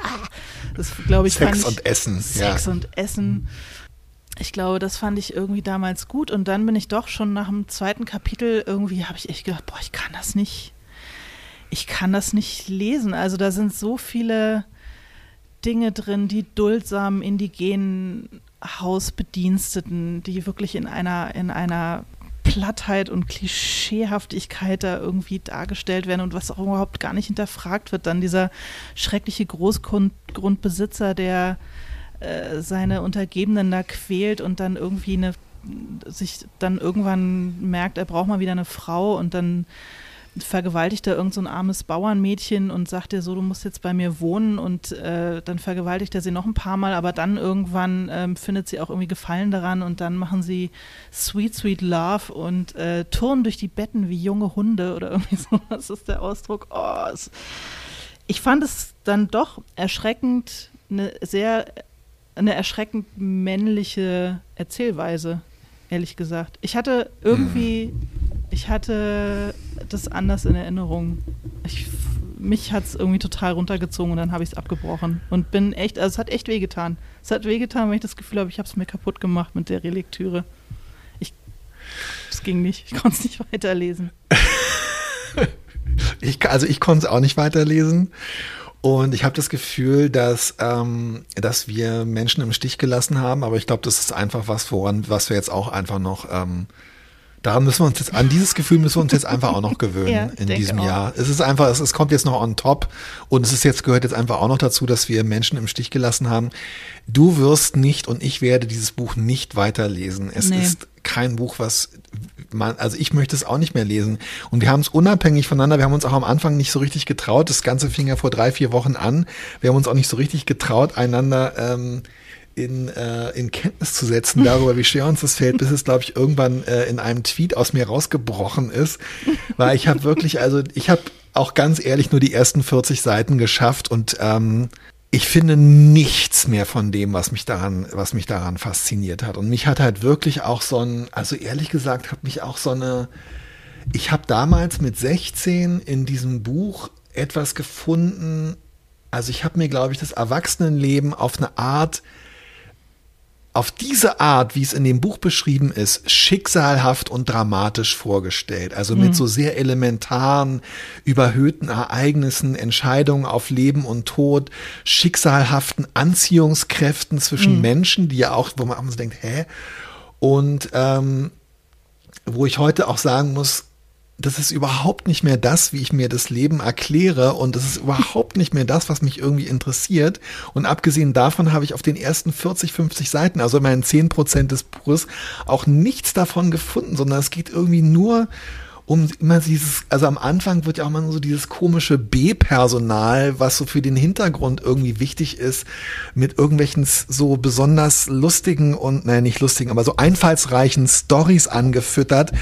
Speaker 1: das glaube ich
Speaker 2: Sex
Speaker 1: ich,
Speaker 2: und Essen.
Speaker 1: Sex ja. und Essen. Ich glaube, das fand ich irgendwie damals gut und dann bin ich doch schon nach dem zweiten Kapitel irgendwie habe ich echt gedacht, boah, ich kann das nicht. Ich kann das nicht lesen. Also da sind so viele Dinge drin, die duldsamen indigenen Hausbediensteten, die wirklich in einer, in einer Plattheit und Klischeehaftigkeit da irgendwie dargestellt werden und was auch überhaupt gar nicht hinterfragt wird. Dann dieser schreckliche Großgrundbesitzer, der äh, seine Untergebenen da quält und dann irgendwie eine sich dann irgendwann merkt, er braucht mal wieder eine Frau und dann vergewaltigt er irgend so armes Bauernmädchen und sagt ihr so, du musst jetzt bei mir wohnen und äh, dann vergewaltigt er sie noch ein paar Mal, aber dann irgendwann ähm, findet sie auch irgendwie Gefallen daran und dann machen sie Sweet, Sweet Love und äh, turnen durch die Betten wie junge Hunde oder <laughs> irgendwie so, das ist der Ausdruck. Oh, es, ich fand es dann doch erschreckend, eine sehr, eine erschreckend männliche Erzählweise, ehrlich gesagt. Ich hatte irgendwie, ich hatte das anders in Erinnerung. Ich, mich hat es irgendwie total runtergezogen und dann habe ich es abgebrochen und bin echt, also es hat echt wehgetan. Es hat wehgetan, weil ich das Gefühl habe, ich habe es mir kaputt gemacht mit der Relektüre. Ich, es ging nicht, ich konnte es nicht <laughs> weiterlesen. <laughs>
Speaker 2: ich, also ich konnte es auch nicht weiterlesen. Und ich habe das Gefühl, dass, ähm, dass wir Menschen im Stich gelassen haben, aber ich glaube, das ist einfach was, woran, was wir jetzt auch einfach noch ähm, Daran müssen wir uns jetzt, an dieses Gefühl müssen wir uns jetzt einfach auch noch gewöhnen ja, in diesem auch. Jahr. Es ist einfach, es, es kommt jetzt noch on top und es ist jetzt, gehört jetzt einfach auch noch dazu, dass wir Menschen im Stich gelassen haben. Du wirst nicht und ich werde dieses Buch nicht weiterlesen. Es nee. ist kein Buch, was man, also ich möchte es auch nicht mehr lesen. Und wir haben es unabhängig voneinander, wir haben uns auch am Anfang nicht so richtig getraut. Das Ganze fing ja vor drei, vier Wochen an. Wir haben uns auch nicht so richtig getraut, einander ähm, in, äh, in Kenntnis zu setzen darüber, wie schwer uns das fällt, bis es, glaube ich, irgendwann äh, in einem Tweet aus mir rausgebrochen ist. Weil ich habe wirklich, also ich habe auch ganz ehrlich nur die ersten 40 Seiten geschafft und ähm, ich finde nichts mehr von dem, was mich daran, was mich daran fasziniert hat. Und mich hat halt wirklich auch so ein, also ehrlich gesagt, hat mich auch so eine, ich habe damals mit 16 in diesem Buch etwas gefunden, also ich habe mir, glaube ich, das Erwachsenenleben auf eine Art auf diese Art, wie es in dem Buch beschrieben ist, schicksalhaft und dramatisch vorgestellt. Also mit mhm. so sehr elementaren, überhöhten Ereignissen, Entscheidungen auf Leben und Tod, schicksalhaften Anziehungskräften zwischen mhm. Menschen, die ja auch, wo man so denkt, hä? Und ähm, wo ich heute auch sagen muss, das ist überhaupt nicht mehr das, wie ich mir das Leben erkläre und das ist überhaupt nicht mehr das, was mich irgendwie interessiert. Und abgesehen davon habe ich auf den ersten 40, 50 Seiten, also immerhin 10 Prozent des Buches, auch nichts davon gefunden, sondern es geht irgendwie nur um immer dieses, also am Anfang wird ja auch immer so dieses komische B-Personal, was so für den Hintergrund irgendwie wichtig ist, mit irgendwelchen so besonders lustigen und, naja, nicht lustigen, aber so einfallsreichen Stories angefüttert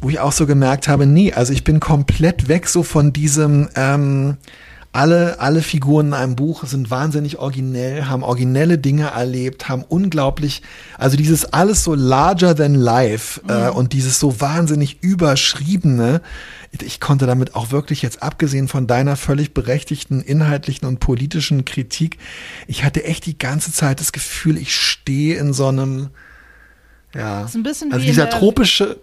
Speaker 2: wo ich auch so gemerkt habe, nee, also ich bin komplett weg so von diesem, ähm, alle, alle Figuren in einem Buch sind wahnsinnig originell, haben originelle Dinge erlebt, haben unglaublich, also dieses alles so larger than life äh, mhm. äh, und dieses so wahnsinnig überschriebene, ich konnte damit auch wirklich jetzt abgesehen von deiner völlig berechtigten inhaltlichen und politischen Kritik, ich hatte echt die ganze Zeit das Gefühl, ich stehe in so einem, ja,
Speaker 1: also
Speaker 2: dieser tropische,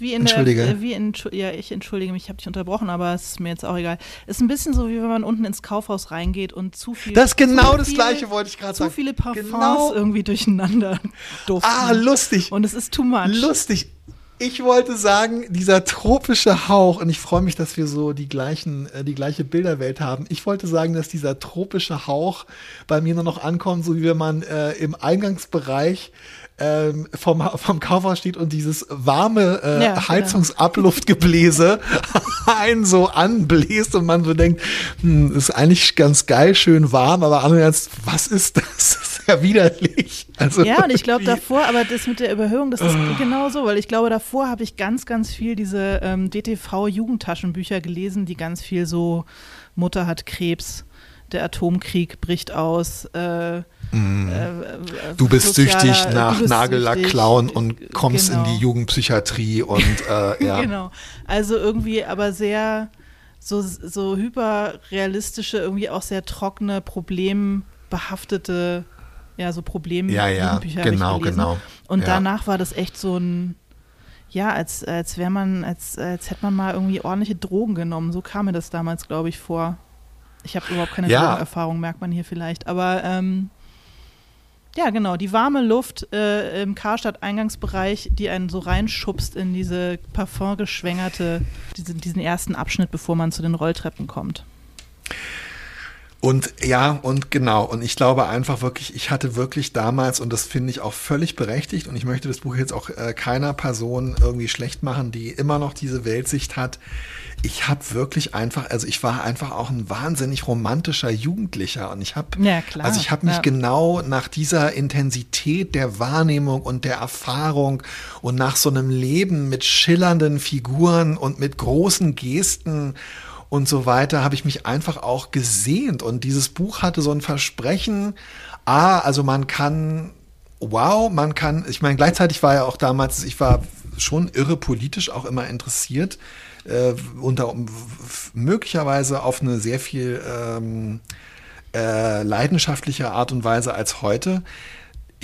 Speaker 1: wie in Entschuldige. Der, wie in, ja, ich entschuldige mich, ich habe dich unterbrochen, aber es ist mir jetzt auch egal. Es ist ein bisschen so, wie wenn man unten ins Kaufhaus reingeht und zu viel.
Speaker 2: Das ist genau das viel, Gleiche, wollte ich gerade sagen.
Speaker 1: Zu viele Parfums genau. irgendwie durcheinander <laughs>
Speaker 2: duften. Ah, lustig.
Speaker 1: Und es ist too much.
Speaker 2: Lustig. Ich wollte sagen, dieser tropische Hauch, und ich freue mich, dass wir so die gleichen, äh, die gleiche Bilderwelt haben. Ich wollte sagen, dass dieser tropische Hauch bei mir nur noch ankommt, so wie wenn man äh, im Eingangsbereich ähm, vom, vom Kaufhaus steht und dieses warme äh, ja, genau. Heizungsabluftgebläse <laughs> einen so anbläst und man so denkt, hm, ist eigentlich ganz geil, schön warm, aber andererseits, was ist das? <laughs> Das ist ja widerlich.
Speaker 1: Also ja, und ich glaube davor, aber das mit der Überhöhung, das ist oh. genau so, weil ich glaube, davor habe ich ganz, ganz viel diese ähm, DTV-Jugendtaschenbücher gelesen, die ganz viel so Mutter hat Krebs, der Atomkrieg bricht aus, äh,
Speaker 2: Mm. Äh, du bist süchtig nach Nagellack klauen und kommst genau. in die Jugendpsychiatrie und äh, <laughs> ja.
Speaker 1: genau. Also irgendwie aber sehr so, so hyperrealistische, irgendwie auch sehr trockene, problembehaftete, ja, so Problem
Speaker 2: ja, ja, genau, genau.
Speaker 1: Und ja. danach war das echt so ein ja, als, als wäre man, als, als hätte man mal irgendwie ordentliche Drogen genommen. So kam mir das damals, glaube ich, vor. Ich habe überhaupt keine ja. Drogenerfahrung, merkt man hier vielleicht. Aber ähm, Ja, genau, die warme Luft äh, im Karstadt-Eingangsbereich, die einen so reinschubst in diese parfumgeschwängerte, diese, diesen ersten Abschnitt, bevor man zu den Rolltreppen kommt.
Speaker 2: Und ja, und genau. Und ich glaube einfach wirklich, ich hatte wirklich damals, und das finde ich auch völlig berechtigt, und ich möchte das Buch jetzt auch äh, keiner Person irgendwie schlecht machen, die immer noch diese Weltsicht hat. Ich habe wirklich einfach, also ich war einfach auch ein wahnsinnig romantischer Jugendlicher und ich habe,
Speaker 1: ja,
Speaker 2: also ich habe mich
Speaker 1: ja.
Speaker 2: genau nach dieser Intensität der Wahrnehmung und der Erfahrung und nach so einem Leben mit schillernden Figuren und mit großen Gesten und so weiter, habe ich mich einfach auch gesehnt. Und dieses Buch hatte so ein Versprechen, ah, also man kann, wow, man kann, ich meine, gleichzeitig war ja auch damals, ich war schon irre politisch auch immer interessiert, äh, unter möglicherweise auf eine sehr viel ähm, äh, leidenschaftliche Art und Weise als heute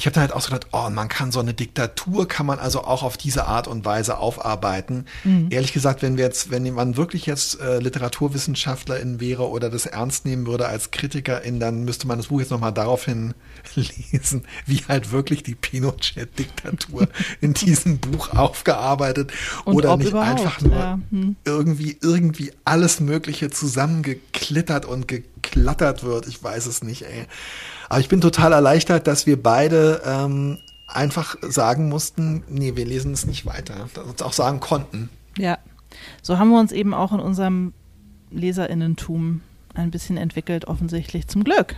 Speaker 2: ich habe dann halt auch so gedacht, oh, man kann so eine Diktatur, kann man also auch auf diese Art und Weise aufarbeiten. Mhm. Ehrlich gesagt, wenn wir jetzt, wenn man wirklich jetzt äh, Literaturwissenschaftlerin wäre oder das ernst nehmen würde als Kritikerin, dann müsste man das Buch jetzt nochmal daraufhin <laughs> lesen, wie halt wirklich die Pinochet-Diktatur <laughs> in diesem Buch aufgearbeitet
Speaker 1: und
Speaker 2: oder nicht einfach nur
Speaker 1: ja. hm.
Speaker 2: irgendwie, irgendwie alles Mögliche zusammengeklittert und geklattert wird. Ich weiß es nicht, ey. Aber ich bin total erleichtert, dass wir beide ähm, einfach sagen mussten, nee, wir lesen es nicht weiter. Dass wir uns auch sagen konnten.
Speaker 1: Ja, so haben wir uns eben auch in unserem Leserinnentum ein bisschen entwickelt, offensichtlich zum Glück.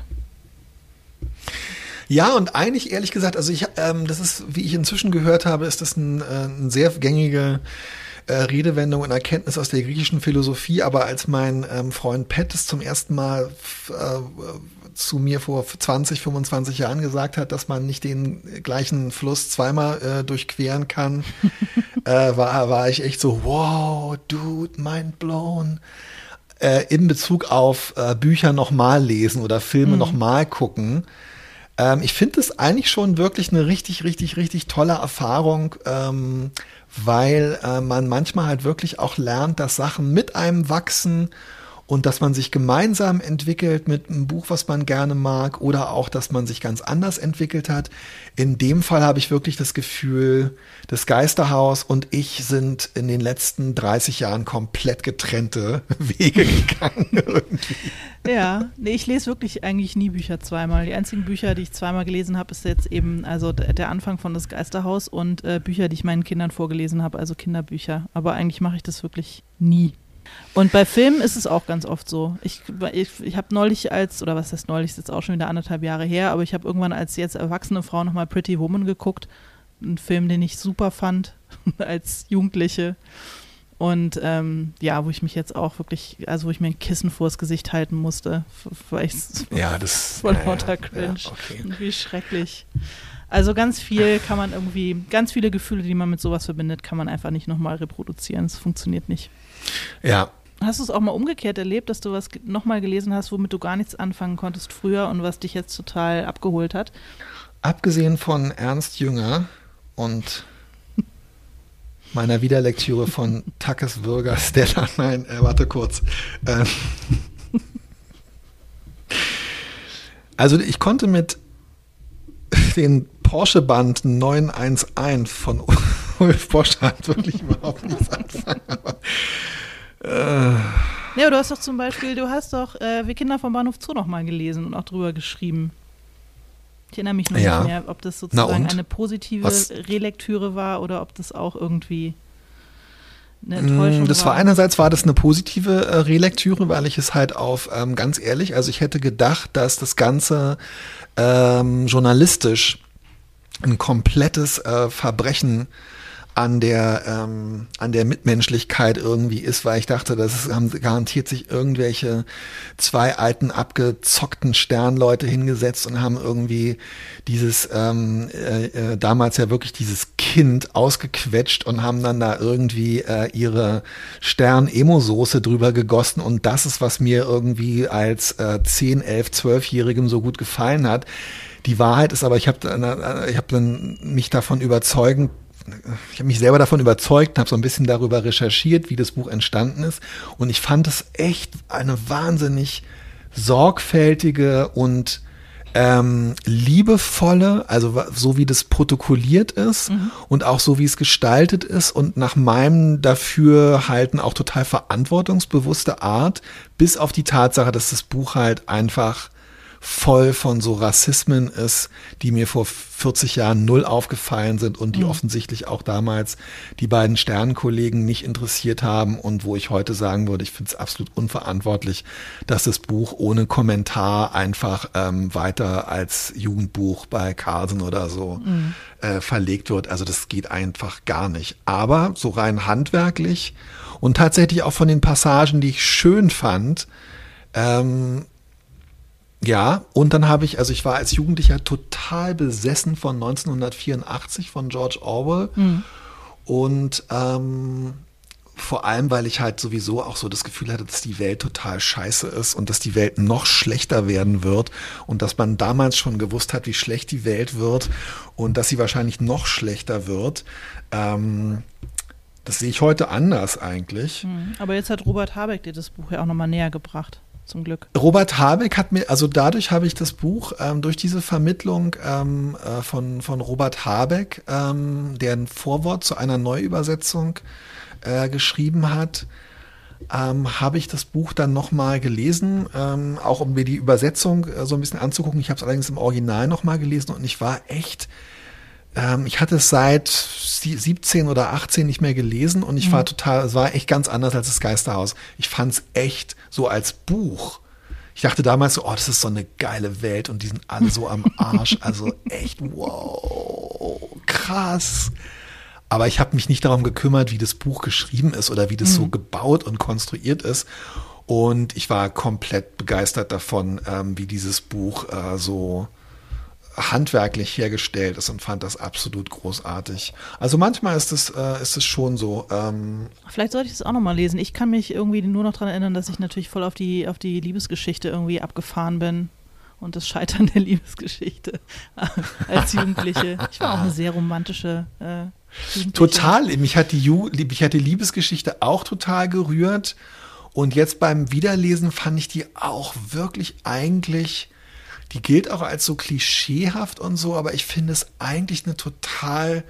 Speaker 2: Ja, und eigentlich ehrlich gesagt, also ich, ähm, das ist, wie ich inzwischen gehört habe, ist das ein, äh, ein sehr gängige äh, Redewendung und Erkenntnis aus der griechischen Philosophie. Aber als mein ähm, Freund Pet es zum ersten Mal äh, zu mir vor 20, 25 Jahren gesagt hat, dass man nicht den gleichen Fluss zweimal äh, durchqueren kann, <laughs> äh, war, war ich echt so, wow, dude, mind blown. Äh, in Bezug auf äh, Bücher nochmal lesen oder Filme mhm. nochmal gucken. Ähm, ich finde es eigentlich schon wirklich eine richtig, richtig, richtig tolle Erfahrung, ähm, weil äh, man manchmal halt wirklich auch lernt, dass Sachen mit einem wachsen und dass man sich gemeinsam entwickelt mit einem Buch, was man gerne mag oder auch, dass man sich ganz anders entwickelt hat. In dem Fall habe ich wirklich das Gefühl, das Geisterhaus und ich sind in den letzten 30 Jahren komplett getrennte <laughs> Wege gegangen. <laughs>
Speaker 1: ja, nee, ich lese wirklich eigentlich nie Bücher zweimal. Die einzigen Bücher, die ich zweimal gelesen habe, ist jetzt eben also der Anfang von das Geisterhaus und äh, Bücher, die ich meinen Kindern vorgelesen habe, also Kinderbücher. Aber eigentlich mache ich das wirklich nie. Und bei Filmen ist es auch ganz oft so. Ich, ich, ich habe neulich als, oder was heißt neulich, ist jetzt auch schon wieder anderthalb Jahre her, aber ich habe irgendwann als jetzt erwachsene Frau nochmal Pretty Woman geguckt. Ein Film, den ich super fand <laughs> als Jugendliche. Und ähm, ja, wo ich mich jetzt auch wirklich, also wo ich mir ein Kissen vors Gesicht halten musste, weil ich <laughs>
Speaker 2: ja, das
Speaker 1: voll lauter Cringe. Ja, okay. Wie schrecklich. Also ganz viel kann man irgendwie, ganz viele Gefühle, die man mit sowas verbindet, kann man einfach nicht nochmal reproduzieren. Es funktioniert nicht.
Speaker 2: Ja.
Speaker 1: Hast du es auch mal umgekehrt erlebt, dass du was nochmal gelesen hast, womit du gar nichts anfangen konntest früher und was dich jetzt total abgeholt hat?
Speaker 2: Abgesehen von Ernst Jünger und meiner Wiederlektüre von Takes Bürger <laughs> Stella, nein, äh, warte kurz. Ähm, also ich konnte mit den Porsche-Band 911 von Ulf Bosch hat wirklich überhaupt nichts anfangen. Aber,
Speaker 1: äh. Ja, du hast doch zum Beispiel, du hast doch äh, Wir Kinder vom Bahnhof Zoo noch mal gelesen und auch drüber geschrieben. Ich erinnere mich nur ja. nicht mehr, ob das sozusagen eine positive Was? Relektüre war oder ob das auch irgendwie eine Enttäuschung
Speaker 2: das war. war. einerseits war das eine positive äh, Relektüre, weil ich es halt auf, ähm, ganz ehrlich, also ich hätte gedacht, dass das Ganze ähm, journalistisch ein komplettes äh, Verbrechen an der, ähm, an der Mitmenschlichkeit irgendwie ist, weil ich dachte, das haben garantiert sich irgendwelche zwei alten abgezockten Sternleute hingesetzt und haben irgendwie dieses ähm, äh, äh, damals ja wirklich dieses Kind ausgequetscht und haben dann da irgendwie äh, ihre Stern-Emo-Soße drüber gegossen und das ist, was mir irgendwie als äh, 10, 11, 12-Jährigem so gut gefallen hat. Die Wahrheit ist aber, ich habe äh, ich hab dann mich davon überzeugen ich habe mich selber davon überzeugt, habe so ein bisschen darüber recherchiert, wie das Buch entstanden ist. Und ich fand es echt eine wahnsinnig sorgfältige und ähm, liebevolle, also so wie das protokolliert ist mhm. und auch so wie es gestaltet ist und nach meinem Dafürhalten auch total verantwortungsbewusste Art, bis auf die Tatsache, dass das Buch halt einfach voll von so Rassismen ist, die mir vor 40 Jahren null aufgefallen sind und die mhm. offensichtlich auch damals die beiden Sternenkollegen nicht interessiert haben und wo ich heute sagen würde, ich finde es absolut unverantwortlich, dass das Buch ohne Kommentar einfach ähm, weiter als Jugendbuch bei Carlsen oder so mhm. äh, verlegt wird. Also das geht einfach gar nicht. Aber so rein handwerklich und tatsächlich auch von den Passagen, die ich schön fand, ähm, ja, und dann habe ich, also ich war als Jugendlicher total besessen von 1984 von George Orwell. Mhm. Und ähm, vor allem, weil ich halt sowieso auch so das Gefühl hatte, dass die Welt total scheiße ist und dass die Welt noch schlechter werden wird und dass man damals schon gewusst hat, wie schlecht die Welt wird und dass sie wahrscheinlich noch schlechter wird. Ähm, das sehe ich heute anders eigentlich.
Speaker 1: Mhm. Aber jetzt hat Robert Habeck dir das Buch ja auch nochmal näher gebracht zum Glück.
Speaker 2: Robert Habeck hat mir, also dadurch habe ich das Buch, ähm, durch diese Vermittlung ähm, äh, von, von Robert Habeck, ähm, der ein Vorwort zu einer Neuübersetzung äh, geschrieben hat, ähm, habe ich das Buch dann nochmal gelesen, ähm, auch um mir die Übersetzung äh, so ein bisschen anzugucken. Ich habe es allerdings im Original nochmal gelesen und ich war echt ähm, ich hatte es seit 17 oder 18 nicht mehr gelesen und ich mhm. war total, es war echt ganz anders als das Geisterhaus. Ich fand es echt so als Buch. Ich dachte damals so, oh, das ist so eine geile Welt und die sind alle so am <laughs> Arsch. Also echt, wow, krass. Aber ich habe mich nicht darum gekümmert, wie das Buch geschrieben ist oder wie das mhm. so gebaut und konstruiert ist. Und ich war komplett begeistert davon, ähm, wie dieses Buch äh, so handwerklich hergestellt ist und fand das absolut großartig. Also manchmal ist es, äh, ist es schon so. Ähm
Speaker 1: Vielleicht sollte ich es auch nochmal lesen. Ich kann mich irgendwie nur noch daran erinnern, dass ich natürlich voll auf die, auf die Liebesgeschichte irgendwie abgefahren bin und das Scheitern der Liebesgeschichte <laughs> als Jugendliche. Ich war auch eine sehr romantische äh,
Speaker 2: Total. Mich hat, die Ju mich hat die Liebesgeschichte auch total gerührt. Und jetzt beim Wiederlesen fand ich die auch wirklich eigentlich die gilt auch als so klischeehaft und so, aber ich finde es eigentlich eine total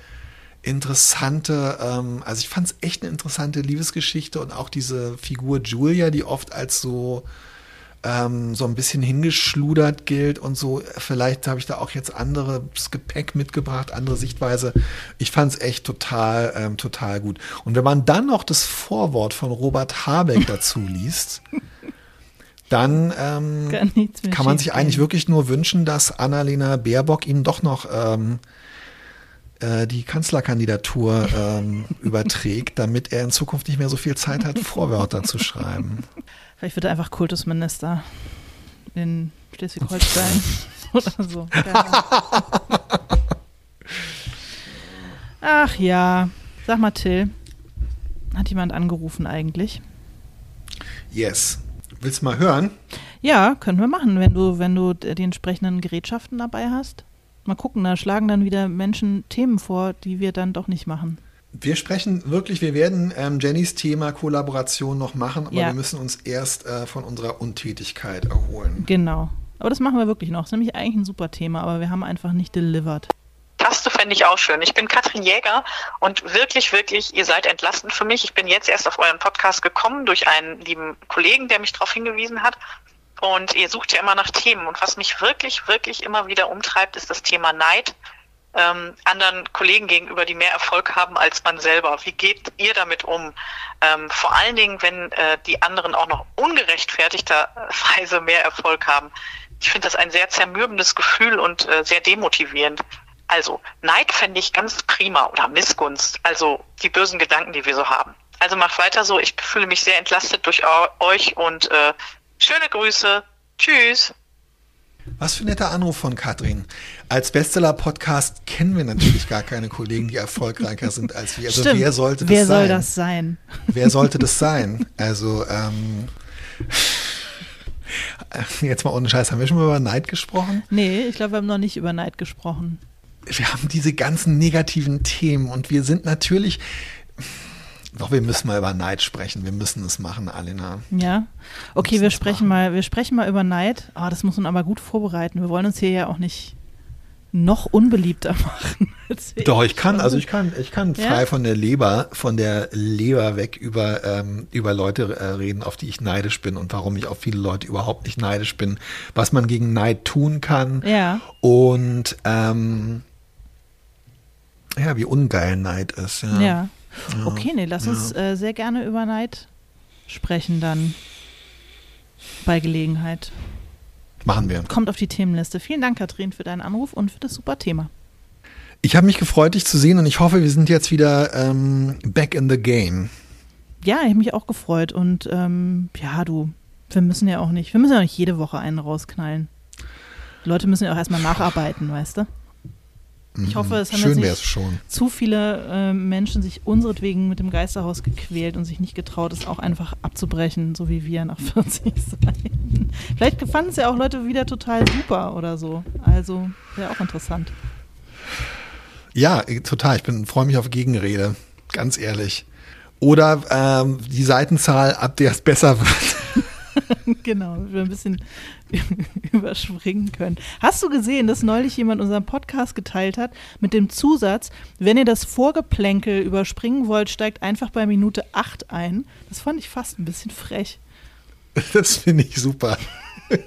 Speaker 2: interessante, ähm, also ich fand es echt eine interessante Liebesgeschichte und auch diese Figur Julia, die oft als so ähm, so ein bisschen hingeschludert gilt und so. Vielleicht habe ich da auch jetzt anderes Gepäck mitgebracht, andere Sichtweise. Ich fand es echt total, ähm, total gut. Und wenn man dann noch das Vorwort von Robert Habeck dazu liest, <laughs> dann ähm, <laughs> kann man sich eigentlich wirklich nur wünschen, dass Annalena Baerbock ihm doch noch ähm, äh, die Kanzlerkandidatur ähm, <laughs> überträgt, damit er in Zukunft nicht mehr so viel Zeit hat, Vorwörter zu schreiben. <laughs>
Speaker 1: Vielleicht wird er einfach Kultusminister in Schleswig-Holstein oder so. Ach ja, sag mal Till, hat jemand angerufen eigentlich?
Speaker 2: Yes. Willst du mal hören?
Speaker 1: Ja, können wir machen, wenn du, wenn du die entsprechenden Gerätschaften dabei hast. Mal gucken, da schlagen dann wieder Menschen Themen vor, die wir dann doch nicht machen.
Speaker 2: Wir sprechen wirklich, wir werden ähm, Jennys Thema Kollaboration noch machen, aber ja. wir müssen uns erst äh, von unserer Untätigkeit erholen.
Speaker 1: Genau. Aber das machen wir wirklich noch. Das ist nämlich eigentlich ein super Thema, aber wir haben einfach nicht delivered.
Speaker 3: Taste fände ich auch schön. Ich bin Katrin Jäger und wirklich, wirklich, ihr seid entlastend für mich. Ich bin jetzt erst auf euren Podcast gekommen durch einen lieben Kollegen, der mich darauf hingewiesen hat. Und ihr sucht ja immer nach Themen. Und was mich wirklich, wirklich immer wieder umtreibt, ist das Thema Neid ähm, anderen Kollegen gegenüber, die mehr Erfolg haben als man selber. Wie geht ihr damit um? Ähm, vor allen Dingen, wenn äh, die anderen auch noch ungerechtfertigterweise mehr Erfolg haben. Ich finde das ein sehr zermürbendes Gefühl und äh, sehr demotivierend. Also Neid fände ich ganz prima oder Missgunst, also die bösen Gedanken, die wir so haben. Also macht weiter so, ich fühle mich sehr entlastet durch euch und äh, schöne Grüße. Tschüss.
Speaker 2: Was für ein netter Anruf von Katrin. Als Bestseller-Podcast kennen wir natürlich gar keine Kollegen, die erfolgreicher sind als wir. Also
Speaker 1: Stimmt.
Speaker 2: wer sollte das
Speaker 1: wer
Speaker 2: sein?
Speaker 1: Wer soll das sein?
Speaker 2: Wer sollte das sein? Also, ähm, jetzt mal ohne Scheiß, haben wir schon mal über Neid gesprochen?
Speaker 1: Nee, ich glaube, wir haben noch nicht über Neid gesprochen
Speaker 2: wir haben diese ganzen negativen Themen und wir sind natürlich, Doch, wir müssen mal über Neid sprechen. Wir müssen es machen, Alina.
Speaker 1: Ja. Okay, wir sprechen mal, wir sprechen mal über Neid. Ah, das muss man aber gut vorbereiten. Wir wollen uns hier ja auch nicht noch unbeliebter <laughs> machen.
Speaker 2: Doch, ich kann, also ich kann, ich kann frei
Speaker 1: Ja?
Speaker 2: von der Leber, von der Leber weg über, ähm, über Leute äh, reden, auf die ich neidisch bin und warum ich auf viele Leute überhaupt nicht neidisch bin, was man gegen Neid tun kann
Speaker 1: Ja.
Speaker 2: und ähm, ja, wie ungeil Neid ist. Ja.
Speaker 1: Ja. Okay, nee, lass uns äh, sehr gerne über Neid sprechen dann bei Gelegenheit.
Speaker 2: Machen wir.
Speaker 1: Kommt auf die Themenliste. Vielen Dank, Katrin, für deinen Anruf und für das super Thema.
Speaker 2: Ich habe mich gefreut, dich zu sehen und ich hoffe, wir sind jetzt wieder ähm, back in the game.
Speaker 1: Ja, ich habe mich auch gefreut und ähm, ja, du, wir müssen ja auch nicht, wir müssen ja auch nicht jede Woche einen rausknallen. Die Leute müssen ja auch erstmal <laughs> nacharbeiten, weißt du? Ich hoffe, es haben
Speaker 2: Schön
Speaker 1: jetzt nicht zu viele äh, Menschen sich unseretwegen mit dem Geisterhaus gequält und sich nicht getraut, es auch einfach abzubrechen, so wie wir nach <laughs> 40 Seiten. Vielleicht fanden es ja auch Leute wieder total super oder so. Also wäre auch interessant.
Speaker 2: Ja, äh, total. Ich freue mich auf Gegenrede, ganz ehrlich. Oder ähm, die Seitenzahl, ab der es besser <laughs> wird. <laughs>
Speaker 1: genau, wir ein bisschen <laughs> überspringen können. Hast du gesehen, dass neulich jemand unseren Podcast geteilt hat mit dem Zusatz, wenn ihr das Vorgeplänkel überspringen wollt, steigt einfach bei Minute 8 ein. Das fand ich fast ein bisschen frech. <laughs>
Speaker 2: Das finde ich super.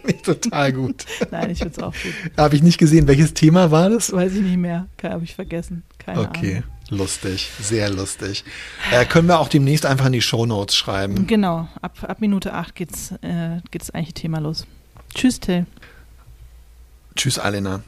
Speaker 2: Ich total gut.
Speaker 1: Nein, ich finde es auch gut.
Speaker 2: Habe ich nicht gesehen. Welches Thema war das?
Speaker 1: Weiß ich nicht mehr. Habe ich vergessen. Keine
Speaker 2: Okay,
Speaker 1: Ahnung.
Speaker 2: Lustig, sehr lustig. Äh, können wir auch demnächst einfach in die Shownotes schreiben.
Speaker 1: Genau, ab, ab Minute 8 geht's, äh, geht's eigentlich Thema los. Tschüss, Till.
Speaker 2: Tschüss, Alena.